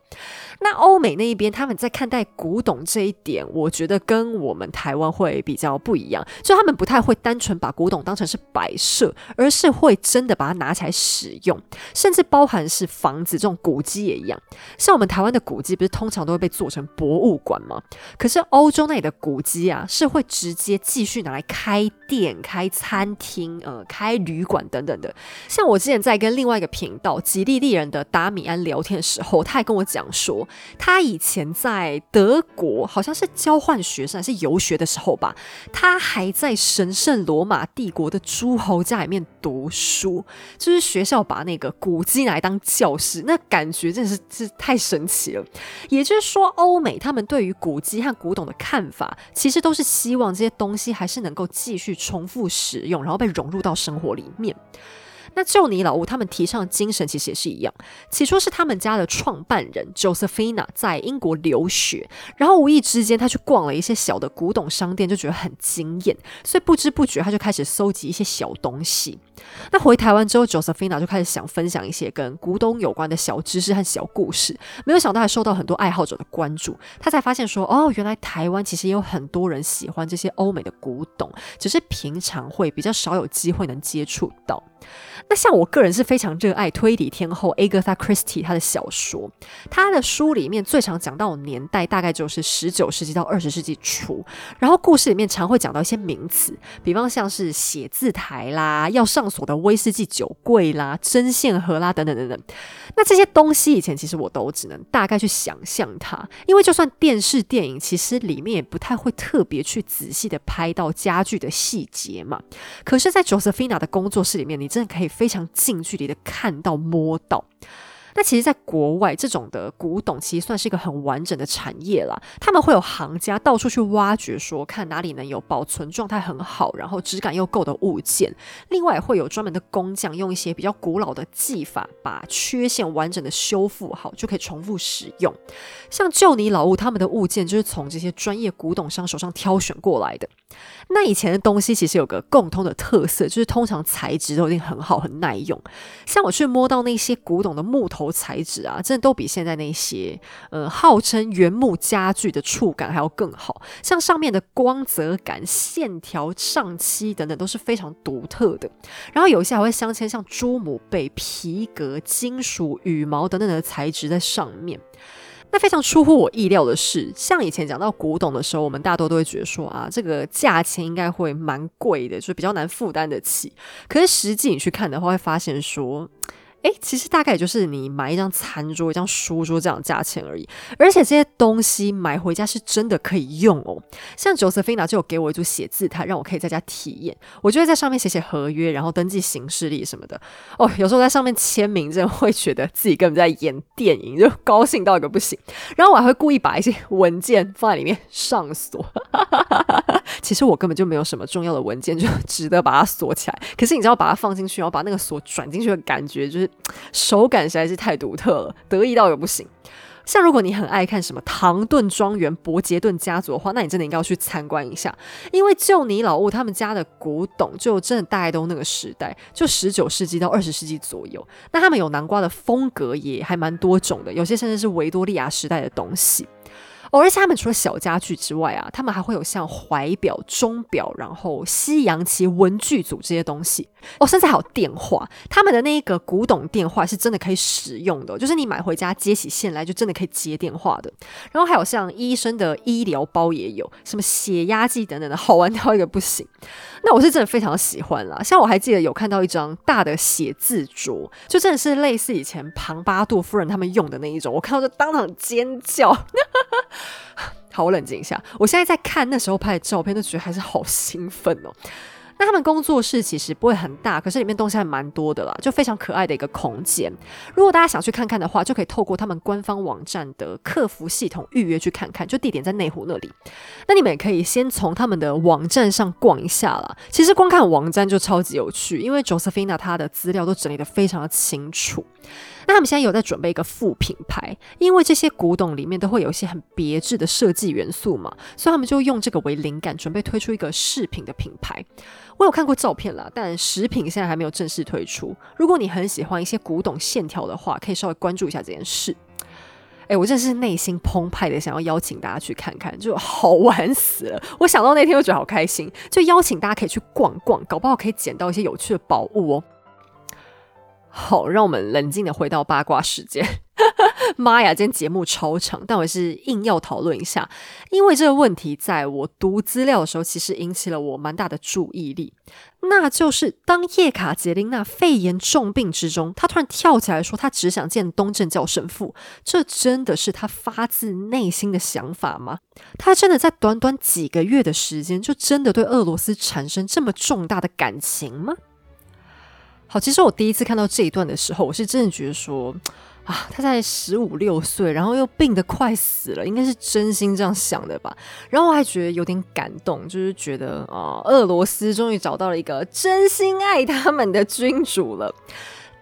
那欧美那一边他们在看待古董这一点，我觉得跟我们台湾会比较不一样，就他们不太会单纯把古董当成是摆设，而是会真的把它拿起来使用。甚至包含是房子这种古迹也一样，像我们台湾的古迹，不是通常都会被做成博物馆吗？可是欧洲那里的古迹啊，是会直接继续拿来开店、开餐厅、呃，开旅馆等等的。像我之前在跟另外一个频道吉利利人的达米安聊天的时候，他还跟我讲说，他以前在德国好像是交换学生还是游学的时候吧，他还在神圣罗马帝国的诸侯家里面读书，就是学校把那个。古迹拿来当教室，那感觉真的是是太神奇了。也就是说，欧美他们对于古迹和古董的看法，其实都是希望这些东西还是能够继续重复使用，然后被融融入到生活里面。那就你老屋他们提倡的精神其实也是一样。起初是他们家的创办人 Josephina 在英国留学，然后无意之间他去逛了一些小的古董商店，就觉得很惊艳，所以不知不觉他就开始搜集一些小东西。那回台湾之后，Josephina 就开始想分享一些跟古董有关的小知识和小故事，没有想到还受到很多爱好者的关注。他才发现说，哦，原来台湾其实也有很多人喜欢这些欧美的古董，只是平常会比较少有机会能接触到。那像我个人是非常热爱推理天后 Agatha Christie 她的小说，她的书里面最常讲到的年代大概就是十九世纪到二十世纪初，然后故事里面常会讲到一些名词，比方像是写字台啦，要上所的威士忌酒柜啦、针线盒啦等等等等。那这些东西以前其实我都只能大概去想象它，因为就算电视电影，其实里面也不太会特别去仔细的拍到家具的细节嘛。可是，在 Josephina 的工作室里面，你真的可以非常近距离的看到、摸到。那其实，在国外，这种的古董其实算是一个很完整的产业啦。他们会有行家到处去挖掘，说看哪里能有保存状态很好，然后质感又够的物件。另外，会有专门的工匠用一些比较古老的技法，把缺陷完整的修复好，就可以重复使用。像旧泥老物，他们的物件就是从这些专业古董商手上挑选过来的。那以前的东西其实有个共通的特色，就是通常材质都一定很好、很耐用。像我去摸到那些古董的木头材质啊，真的都比现在那些呃号称原木家具的触感还要更好。像上面的光泽感、线条、上漆等等都是非常独特的。然后有一些还会镶嵌像猪母被、皮革、金属、羽毛等等的材质在上面。那非常出乎我意料的是，像以前讲到古董的时候，我们大多都会觉得说啊，这个价钱应该会蛮贵的，就比较难负担得起。可是实际你去看的话，会发现说。哎，其实大概也就是你买一张餐桌、一张书桌这样价钱而已。而且这些东西买回家是真的可以用哦。像 Josephina 就有给我一组写字台，让我可以在家体验。我就会在上面写写合约，然后登记行事历什么的。哦，有时候在上面签名，真的会觉得自己根本在演电影，就高兴到一个不行。然后我还会故意把一些文件放在里面上锁。其实我根本就没有什么重要的文件，就值得把它锁起来。可是你知道，把它放进去，然后把那个锁转进去的感觉，就是。手感实在是太独特了，得意到也不行。像如果你很爱看什么唐顿庄园、伯杰顿家族的话，那你真的应该要去参观一下。因为就你老屋他们家的古董，就真的大概都那个时代，就十九世纪到二十世纪左右。那他们有南瓜的风格也还蛮多种的，有些甚至是维多利亚时代的东西。而且他们除了小家具之外啊，他们还会有像怀表、钟表，然后西洋棋、文具组这些东西。哦，甚至还有电话，他们的那一个古董电话是真的可以使用的，就是你买回家接起线来就真的可以接电话的。然后还有像医生的医疗包也有，什么血压计等等的，好玩到一个不行。那我是真的非常喜欢啦。像我还记得有看到一张大的写字桌，就真的是类似以前庞巴杜夫人他们用的那一种，我看到就当场尖叫。好，我冷静一下。我现在在看那时候拍的照片，都觉得还是好兴奋哦。那他们工作室其实不会很大，可是里面东西还蛮多的啦，就非常可爱的一个空间。如果大家想去看看的话，就可以透过他们官方网站的客服系统预约去看看，就地点在内湖那里。那你们也可以先从他们的网站上逛一下啦。其实光看网站就超级有趣，因为 Josephina 她的资料都整理的非常的清楚。那他们现在有在准备一个副品牌，因为这些古董里面都会有一些很别致的设计元素嘛，所以他们就用这个为灵感，准备推出一个饰品的品牌。我有看过照片啦，但食品现在还没有正式推出。如果你很喜欢一些古董线条的话，可以稍微关注一下这件事。哎，我真的是内心澎湃的想要邀请大家去看看，就好玩死了。我想到那天，我觉得好开心，就邀请大家可以去逛逛，搞不好可以捡到一些有趣的宝物哦。好，让我们冷静的回到八卦时间。妈呀，今天节目超长，但我是硬要讨论一下，因为这个问题在我读资料的时候，其实引起了我蛮大的注意力。那就是当叶卡捷琳娜肺炎重病之中，她突然跳起来说，她只想见东正教神父，这真的是她发自内心的想法吗？她真的在短短几个月的时间，就真的对俄罗斯产生这么重大的感情吗？好，其实我第一次看到这一段的时候，我是真的觉得说，啊，他在十五六岁，然后又病得快死了，应该是真心这样想的吧。然后我还觉得有点感动，就是觉得啊，俄罗斯终于找到了一个真心爱他们的君主了。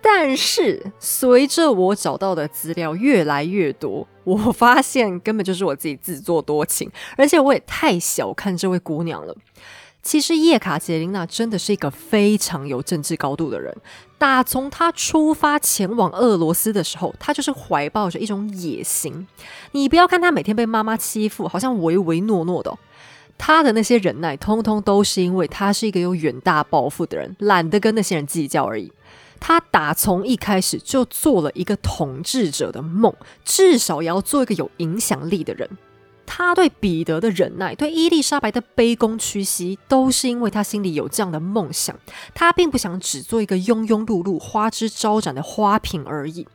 但是随着我找到的资料越来越多，我发现根本就是我自己自作多情，而且我也太小看这位姑娘了。其实叶卡捷琳娜真的是一个非常有政治高度的人。打从她出发前往俄罗斯的时候，她就是怀抱着一种野心。你不要看她每天被妈妈欺负，好像唯唯诺诺的，她的那些忍耐，通通都是因为她是一个有远大抱负的人，懒得跟那些人计较而已。她打从一开始就做了一个统治者的梦，至少也要做一个有影响力的人。他对彼得的忍耐，对伊丽莎白的卑躬屈膝，都是因为他心里有这样的梦想。他并不想只做一个庸庸碌碌、花枝招展的花瓶而已。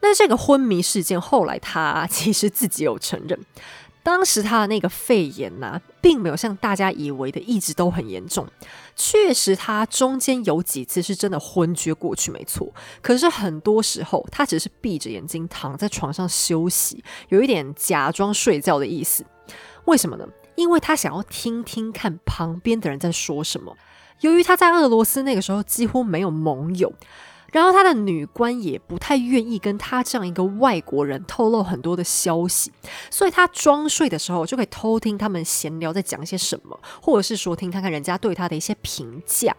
那这个昏迷事件，后来他其实自己有承认。当时他的那个肺炎呐，并没有像大家以为的一直都很严重。确实，他中间有几次是真的昏厥过去，没错。可是很多时候，他只是闭着眼睛躺在床上休息，有一点假装睡觉的意思。为什么呢？因为他想要听听看旁边的人在说什么。由于他在俄罗斯那个时候几乎没有盟友。然后他的女官也不太愿意跟他这样一个外国人透露很多的消息，所以他装睡的时候就可以偷听他们闲聊在讲些什么，或者是说听看看人家对他的一些评价。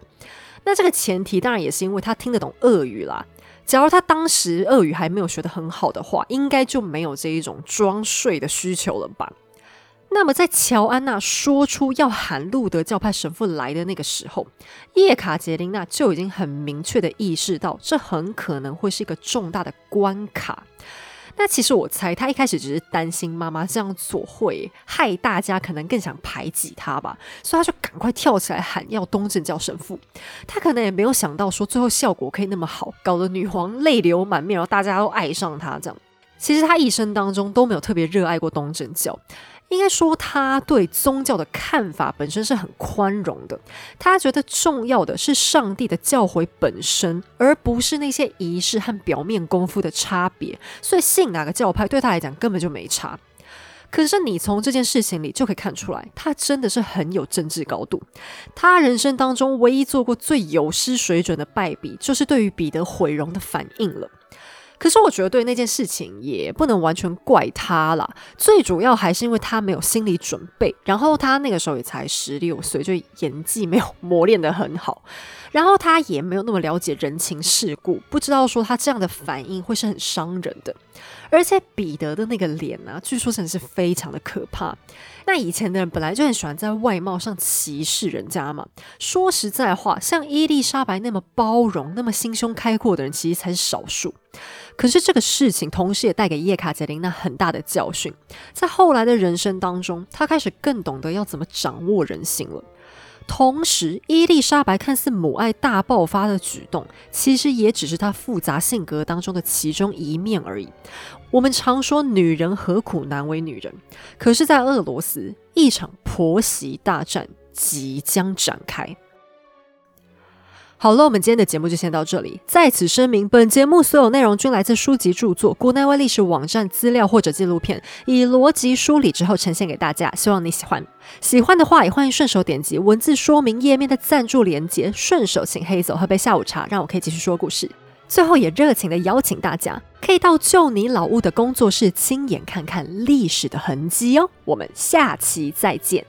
那这个前提当然也是因为他听得懂俄语啦。假如他当时俄语还没有学得很好的话，应该就没有这一种装睡的需求了吧。那么，在乔安娜说出要喊路德教派神父来的那个时候，叶卡捷琳娜就已经很明确的意识到，这很可能会是一个重大的关卡。那其实我猜，他一开始只是担心妈妈这样做会害大家，可能更想排挤他吧，所以他就赶快跳起来喊要东正教神父。他可能也没有想到，说最后效果可以那么好，搞得女皇泪流满面，然后大家都爱上他这样。其实他一生当中都没有特别热爱过东正教。应该说，他对宗教的看法本身是很宽容的。他觉得重要的是上帝的教诲本身，而不是那些仪式和表面功夫的差别。所以，信哪个教派对他来讲根本就没差。可是，你从这件事情里就可以看出来，他真的是很有政治高度。他人生当中唯一做过最有失水准的败笔，就是对于彼得毁容的反应了。可是我觉得对那件事情也不能完全怪他啦，最主要还是因为他没有心理准备，然后他那个时候也才十六岁，就演技没有磨练得很好，然后他也没有那么了解人情世故，不知道说他这样的反应会是很伤人的。而且彼得的那个脸啊，据说真的是非常的可怕。那以前的人本来就很喜欢在外貌上歧视人家嘛。说实在话，像伊丽莎白那么包容、那么心胸开阔的人，其实才是少数。可是这个事情同时也带给叶卡捷琳娜很大的教训，在后来的人生当中，她开始更懂得要怎么掌握人心了。同时，伊丽莎白看似母爱大爆发的举动，其实也只是她复杂性格当中的其中一面而已。我们常说“女人何苦难为女人”，可是，在俄罗斯，一场婆媳大战即将展开。好了，我们今天的节目就先到这里。在此声明，本节目所有内容均来自书籍著作、国内外历史网站资料或者纪录片，以逻辑梳理之后呈现给大家。希望你喜欢。喜欢的话，也欢迎顺手点击文字说明页面的赞助连接，顺手请黑走喝杯下午茶，让我可以继续说故事。最后，也热情的邀请大家，可以到旧你老屋的工作室，亲眼看看历史的痕迹哦。我们下期再见。